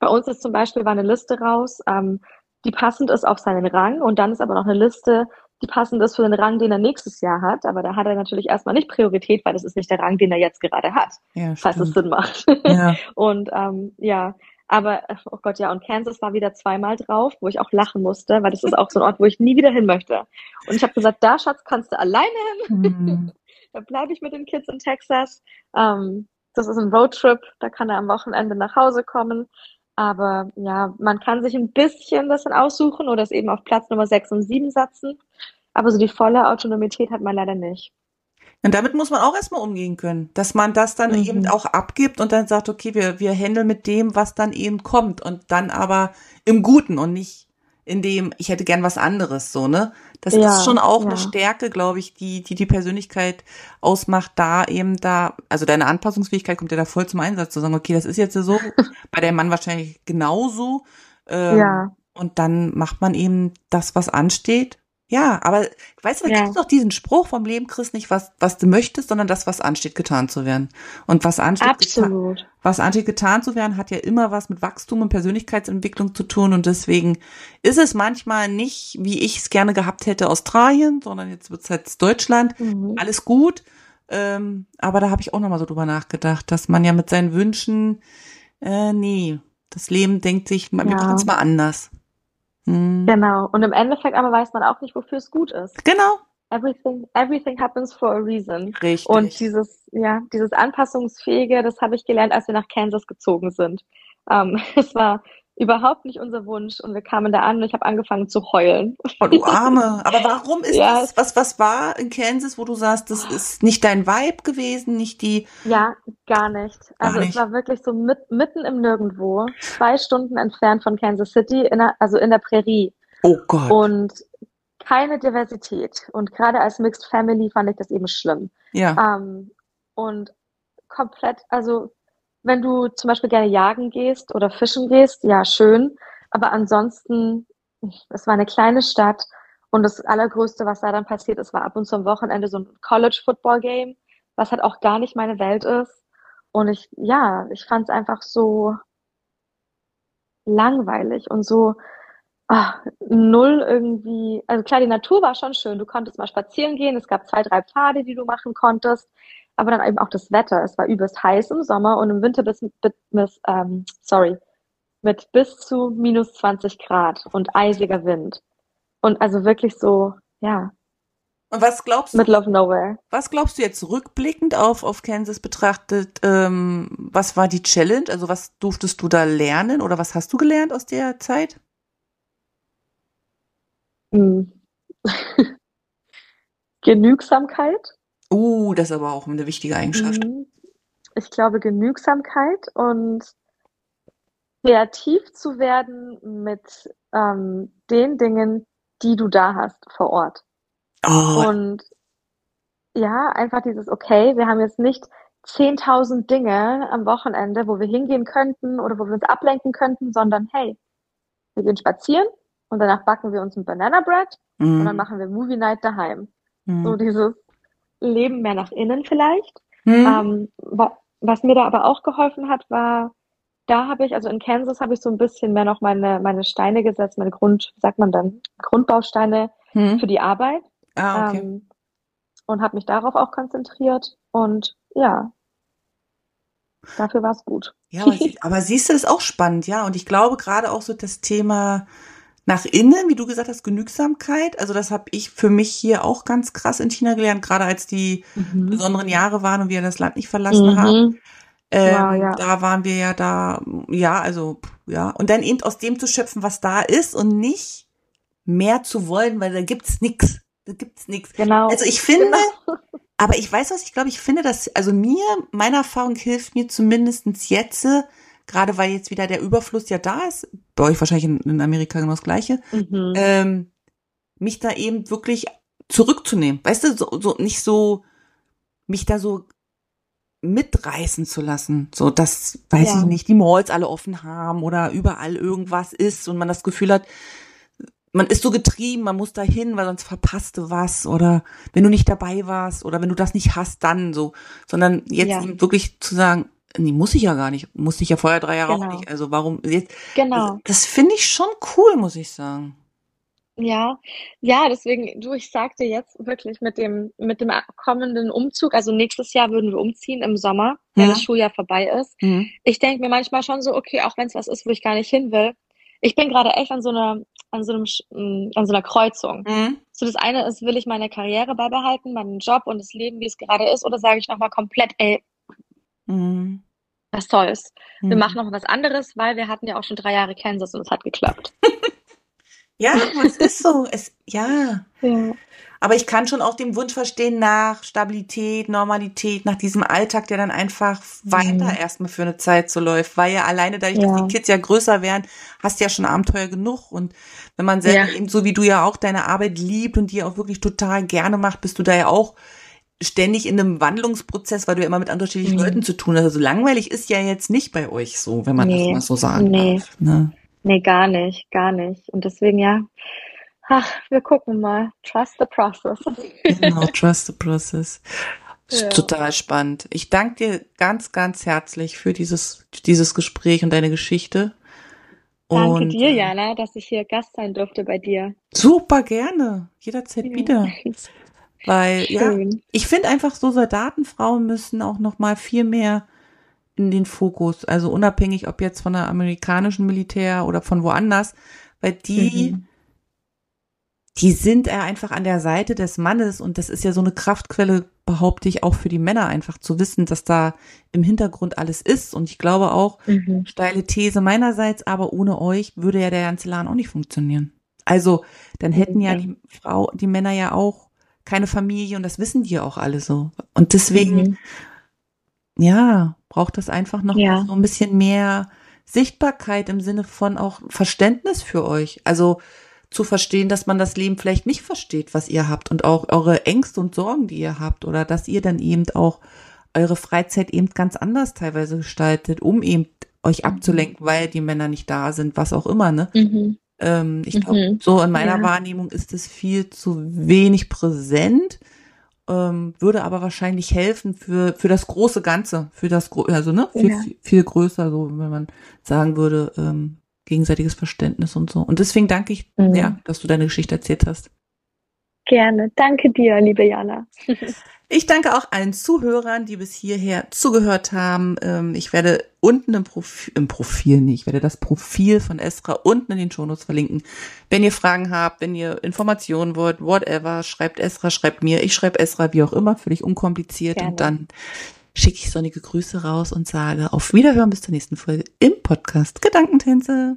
Speaker 2: bei uns ist zum Beispiel war eine Liste raus, ähm, die passend ist auf seinen Rang und dann ist aber noch eine Liste, die passend ist für den Rang, den er nächstes Jahr hat. Aber da hat er natürlich erstmal nicht Priorität, weil das ist nicht der Rang, den er jetzt gerade hat,
Speaker 1: Ja,
Speaker 2: falls es. Sinn macht.
Speaker 1: Ja.
Speaker 2: Und ähm, ja, aber oh Gott, ja, und Kansas war wieder zweimal drauf, wo ich auch lachen musste, weil das ist auch so ein Ort, wo ich nie wieder hin möchte. Und ich habe gesagt, da Schatz, kannst du alleine hin.
Speaker 1: Mhm.
Speaker 2: Da bleibe ich mit den Kids in Texas. Ähm, das ist ein Roadtrip, da kann er am Wochenende nach Hause kommen. Aber ja, man kann sich ein bisschen das dann aussuchen oder es eben auf Platz Nummer 6 und 7 setzen. Aber so die volle Autonomität hat man leider nicht.
Speaker 1: Und damit muss man auch erstmal umgehen können, dass man das dann
Speaker 2: Mhm.
Speaker 1: eben auch abgibt und dann sagt, okay, wir, wir handeln mit dem, was dann eben kommt und dann aber im Guten und nicht in dem, ich hätte gern was anderes, so, ne? Das
Speaker 2: Ja,
Speaker 1: ist schon auch eine
Speaker 2: ja.
Speaker 1: Stärke, glaube ich, die, die die Persönlichkeit ausmacht, da eben da, also deine Anpassungsfähigkeit kommt ja da voll zum Einsatz, zu sagen, okay, das ist jetzt so, bei dem Mann wahrscheinlich genauso, ähm,
Speaker 2: Ja.
Speaker 1: und dann macht man eben das, was ansteht. Ja, aber weißt du, da
Speaker 2: Ja.
Speaker 1: gibt's doch diesen Spruch vom Leben, Chris, nicht was, was du möchtest, sondern das, was ansteht, getan zu werden. Und was ansteht, getan,
Speaker 2: Absolut.
Speaker 1: was ansteht, getan zu werden, hat ja immer was mit Wachstum und Persönlichkeitsentwicklung zu tun. Und deswegen ist es manchmal nicht, wie ich es gerne gehabt hätte, Australien, sondern jetzt wird's jetzt Deutschland.
Speaker 2: Mhm.
Speaker 1: Alles gut. Ähm, aber da habe ich auch nochmal so drüber nachgedacht, dass man ja mit seinen Wünschen, äh, nee, das Leben denkt sich, wir
Speaker 2: Ja.
Speaker 1: machen es mal anders. Hm.
Speaker 2: Genau. Und im Endeffekt aber weiß man auch nicht, wofür es gut ist.
Speaker 1: Genau.
Speaker 2: Everything, everything happens for a reason.
Speaker 1: Richtig.
Speaker 2: Und dieses, ja, dieses Anpassungsfähige, das habe ich gelernt, als wir nach Kansas gezogen sind. Ähm, es war überhaupt nicht unser Wunsch und wir kamen da an und ich habe angefangen zu heulen.
Speaker 1: Oh, du Arme. Aber warum ist
Speaker 2: Ja.
Speaker 1: das? Was, was war in Kansas, wo du sagst, das ist nicht dein Vibe gewesen, nicht die.
Speaker 2: Ja, gar nicht. Also
Speaker 1: nicht.
Speaker 2: es war wirklich so mit, mitten im Nirgendwo, zwei Stunden entfernt von Kansas City, in der, also in der Prärie.
Speaker 1: Oh Gott.
Speaker 2: Und keine Diversität. Und gerade als Mixed Family fand ich das eben schlimm.
Speaker 1: ja.
Speaker 2: Ähm, und komplett, also wenn du zum Beispiel gerne jagen gehst oder fischen gehst, ja, schön. Aber ansonsten, es war eine kleine Stadt Und das Allergrößte, was da dann passiert ist, war ab und zu am Wochenende so ein College-Football-Game, was halt auch gar nicht meine Welt ist. Und ich, ja, ich fand es einfach so langweilig und so ach, null irgendwie. Also klar, die Natur war schon schön. Du konntest mal spazieren gehen. Es gab zwei, drei Pfade, die du machen konntest. Aber dann eben auch das Wetter. Es war übelst heiß im Sommer und im Winter bis, bis, ähm, sorry, mit bis zu minus 20 Grad und eisiger Wind. Und also wirklich so, ja.
Speaker 1: Und was glaubst du?
Speaker 2: Middle of nowhere.
Speaker 1: Was glaubst du jetzt rückblickend auf, auf Kansas betrachtet? Ähm, was war die Challenge? Also was durftest du da lernen oder was hast du gelernt aus der Zeit?
Speaker 2: Hm. Genügsamkeit.
Speaker 1: Uh, das ist aber auch eine wichtige Eigenschaft.
Speaker 2: Mhm. Ich glaube Genügsamkeit und kreativ zu werden mit ähm, den Dingen, die du da hast vor Ort.
Speaker 1: Oh,
Speaker 2: Und ja, einfach dieses, okay, wir haben jetzt nicht 10.000 Dinge am Wochenende, wo wir hingehen könnten oder wo wir uns ablenken könnten, sondern hey, wir gehen spazieren und danach backen wir uns ein Banana Bread und dann
Speaker 1: mm,
Speaker 2: machen wir Movie Night daheim. So
Speaker 1: mm,
Speaker 2: dieses Leben mehr nach innen vielleicht.
Speaker 1: mm,
Speaker 2: Ähm, wa was mir da aber auch geholfen hat, war, da habe ich, also in Kansas habe ich so ein bisschen mehr noch meine, meine Steine gesetzt, meine Grund, wie sagt man dann, Grundbausteine
Speaker 1: mm.
Speaker 2: für die Arbeit
Speaker 1: Ah, okay.
Speaker 2: ähm, und habe mich darauf auch konzentriert. Und ja, dafür war es gut.
Speaker 1: Ja, aber, sie, aber siehst du, das ist auch spannend, ja. Und ich glaube gerade auch so das Thema nach innen, wie du gesagt hast, Genügsamkeit. Also das habe ich für mich hier auch ganz krass in China gelernt, gerade als die
Speaker 2: Mhm.
Speaker 1: besonderen Jahre waren und wir das Land nicht verlassen haben.
Speaker 2: Mhm. Wow,
Speaker 1: Ähm,
Speaker 2: ja.
Speaker 1: da waren wir ja da, ja, also, ja. Und dann eben aus dem zu schöpfen, was da ist und nicht mehr zu wollen, weil da gibt's nix. Da gibt's nix.
Speaker 2: Genau.
Speaker 1: Also ich finde,
Speaker 2: Genau.
Speaker 1: aber ich weiß was, ich glaube, ich finde, dass, also mir, meine Erfahrung hilft mir zumindestens jetzt, gerade weil jetzt wieder der Überfluss ja da ist, bei euch wahrscheinlich in, in Amerika genau das Gleiche,
Speaker 2: Mhm.
Speaker 1: ähm, mich da eben wirklich zurückzunehmen. Weißt du, so, so nicht so, mich da so mitreißen zu lassen. So, dass, weiß
Speaker 2: Ja.
Speaker 1: ich nicht, die Malls alle offen haben oder überall irgendwas ist und man das Gefühl hat, man ist so getrieben, man muss da hin, weil sonst verpasst du was oder wenn du nicht dabei warst oder wenn du das nicht hast, dann so. Sondern jetzt
Speaker 2: Ja.
Speaker 1: wirklich zu sagen, nee, muss ich ja gar nicht. Musste ich ja vorher drei Jahre auch
Speaker 2: Genau.
Speaker 1: nicht. Also warum jetzt?
Speaker 2: Genau.
Speaker 1: Also, das finde ich schon cool, muss ich sagen.
Speaker 2: Ja, ja, deswegen, du, ich sagte jetzt wirklich mit dem, mit dem kommenden Umzug, also nächstes Jahr würden wir umziehen im Sommer, wenn
Speaker 1: Ja.
Speaker 2: das Schuljahr vorbei ist.
Speaker 1: Mhm.
Speaker 2: Ich denke mir manchmal schon so, okay, auch wenn es was ist, wo ich gar nicht hin will. Ich bin gerade echt an so einer, an so einem, Sch- m, an so einer Kreuzung.
Speaker 1: Mhm.
Speaker 2: So das eine ist, will ich meine Karriere beibehalten, meinen Job und das Leben, wie es gerade ist, oder sage ich nochmal komplett, ey,
Speaker 1: Mhm.
Speaker 2: was soll's? Wir
Speaker 1: Mhm.
Speaker 2: machen noch was anderes, weil wir hatten ja auch schon drei Jahre Kansas und es hat geklappt.
Speaker 1: Ja, es ist so. Es, ja.
Speaker 2: Ja.
Speaker 1: Aber ich kann schon auch den Wunsch verstehen nach Stabilität, Normalität, nach diesem Alltag, der dann einfach weiter
Speaker 2: Mhm.
Speaker 1: erstmal für eine Zeit so läuft. Weil ja alleine dadurch, dass
Speaker 2: Ja.
Speaker 1: die Kids ja größer werden, hast du ja schon Abenteuer genug. Und wenn man selber
Speaker 2: Ja.
Speaker 1: eben so wie du ja auch deine Arbeit liebt und die auch wirklich total gerne macht, bist du da ja auch ständig in einem Wandlungsprozess, weil du ja immer mit unterschiedlichen
Speaker 2: Mhm.
Speaker 1: Leuten zu tun hast. Also langweilig ist ja jetzt nicht bei euch so, wenn man das
Speaker 2: Nee.
Speaker 1: mal so sagen
Speaker 2: Nee.
Speaker 1: darf. Ne?
Speaker 2: Nee, gar nicht, gar nicht. Und deswegen, ja, ach, wir gucken mal. Trust the process.
Speaker 1: Genau, trust the process.
Speaker 2: Ja.
Speaker 1: Total spannend. Ich danke dir ganz, ganz herzlich für dieses, dieses Gespräch und deine Geschichte.
Speaker 2: Danke
Speaker 1: Und,
Speaker 2: dir,
Speaker 1: äh,
Speaker 2: Jana, dass ich hier Gast sein durfte bei dir.
Speaker 1: Super gerne. Jederzeit
Speaker 2: Ja.
Speaker 1: wieder. Weil, ja,
Speaker 2: Schön.
Speaker 1: ich finde einfach so Soldatenfrauen müssen auch noch mal viel mehr in den Fokus. Also unabhängig, ob jetzt von der amerikanischen Militär oder von woanders. Weil die,
Speaker 2: Mhm.
Speaker 1: die sind ja einfach an der Seite des Mannes und das ist ja so eine Kraftquelle, behaupte ich, auch für die Männer einfach zu wissen, dass da im Hintergrund alles ist. Und ich glaube auch,
Speaker 2: Mhm.
Speaker 1: steile These meinerseits, aber ohne euch würde ja der ganze Laden auch nicht funktionieren. Also, dann hätten ja
Speaker 2: Ja.
Speaker 1: die Frau, die Männer ja auch keine Familie und das wissen die auch alle so. Und deswegen,
Speaker 2: Mhm.
Speaker 1: ja, braucht das einfach noch
Speaker 2: Ja.
Speaker 1: so ein bisschen mehr Sichtbarkeit im Sinne von auch Verständnis für euch. Also zu verstehen, dass man das Leben vielleicht nicht versteht, was ihr habt und auch eure Ängste und Sorgen, die ihr habt oder dass ihr dann eben auch eure Freizeit eben ganz anders teilweise gestaltet, um eben euch abzulenken, weil die Männer nicht da sind, was auch immer, ne?
Speaker 2: Mhm.
Speaker 1: Ähm, ich glaube, mhm. so in meiner ja. Wahrnehmung ist es viel zu wenig präsent, ähm, würde aber wahrscheinlich helfen für, für das große Ganze, für das, also ne, viel, ja. viel, viel größer, so wenn man sagen würde, ähm, gegenseitiges Verständnis und so. Und deswegen danke ich, mhm. ja, dass du deine Geschichte erzählt hast.
Speaker 2: Gerne. Danke dir, liebe Jana.
Speaker 1: Ich danke auch allen Zuhörern, die bis hierher zugehört haben. Ähm, ich werde unten im Profil, im Profil nicht, ich werde das Profil von Esra unten in den Shownotes verlinken. Wenn ihr Fragen habt, wenn ihr Informationen wollt, whatever, schreibt Esra, schreibt mir, ich schreibe Esra, wie auch immer, völlig unkompliziert. Gerne. Und dann schicke ich sonnige Grüße raus und sage auf Wiederhören bis zur nächsten Folge im Podcast Gedankentänze.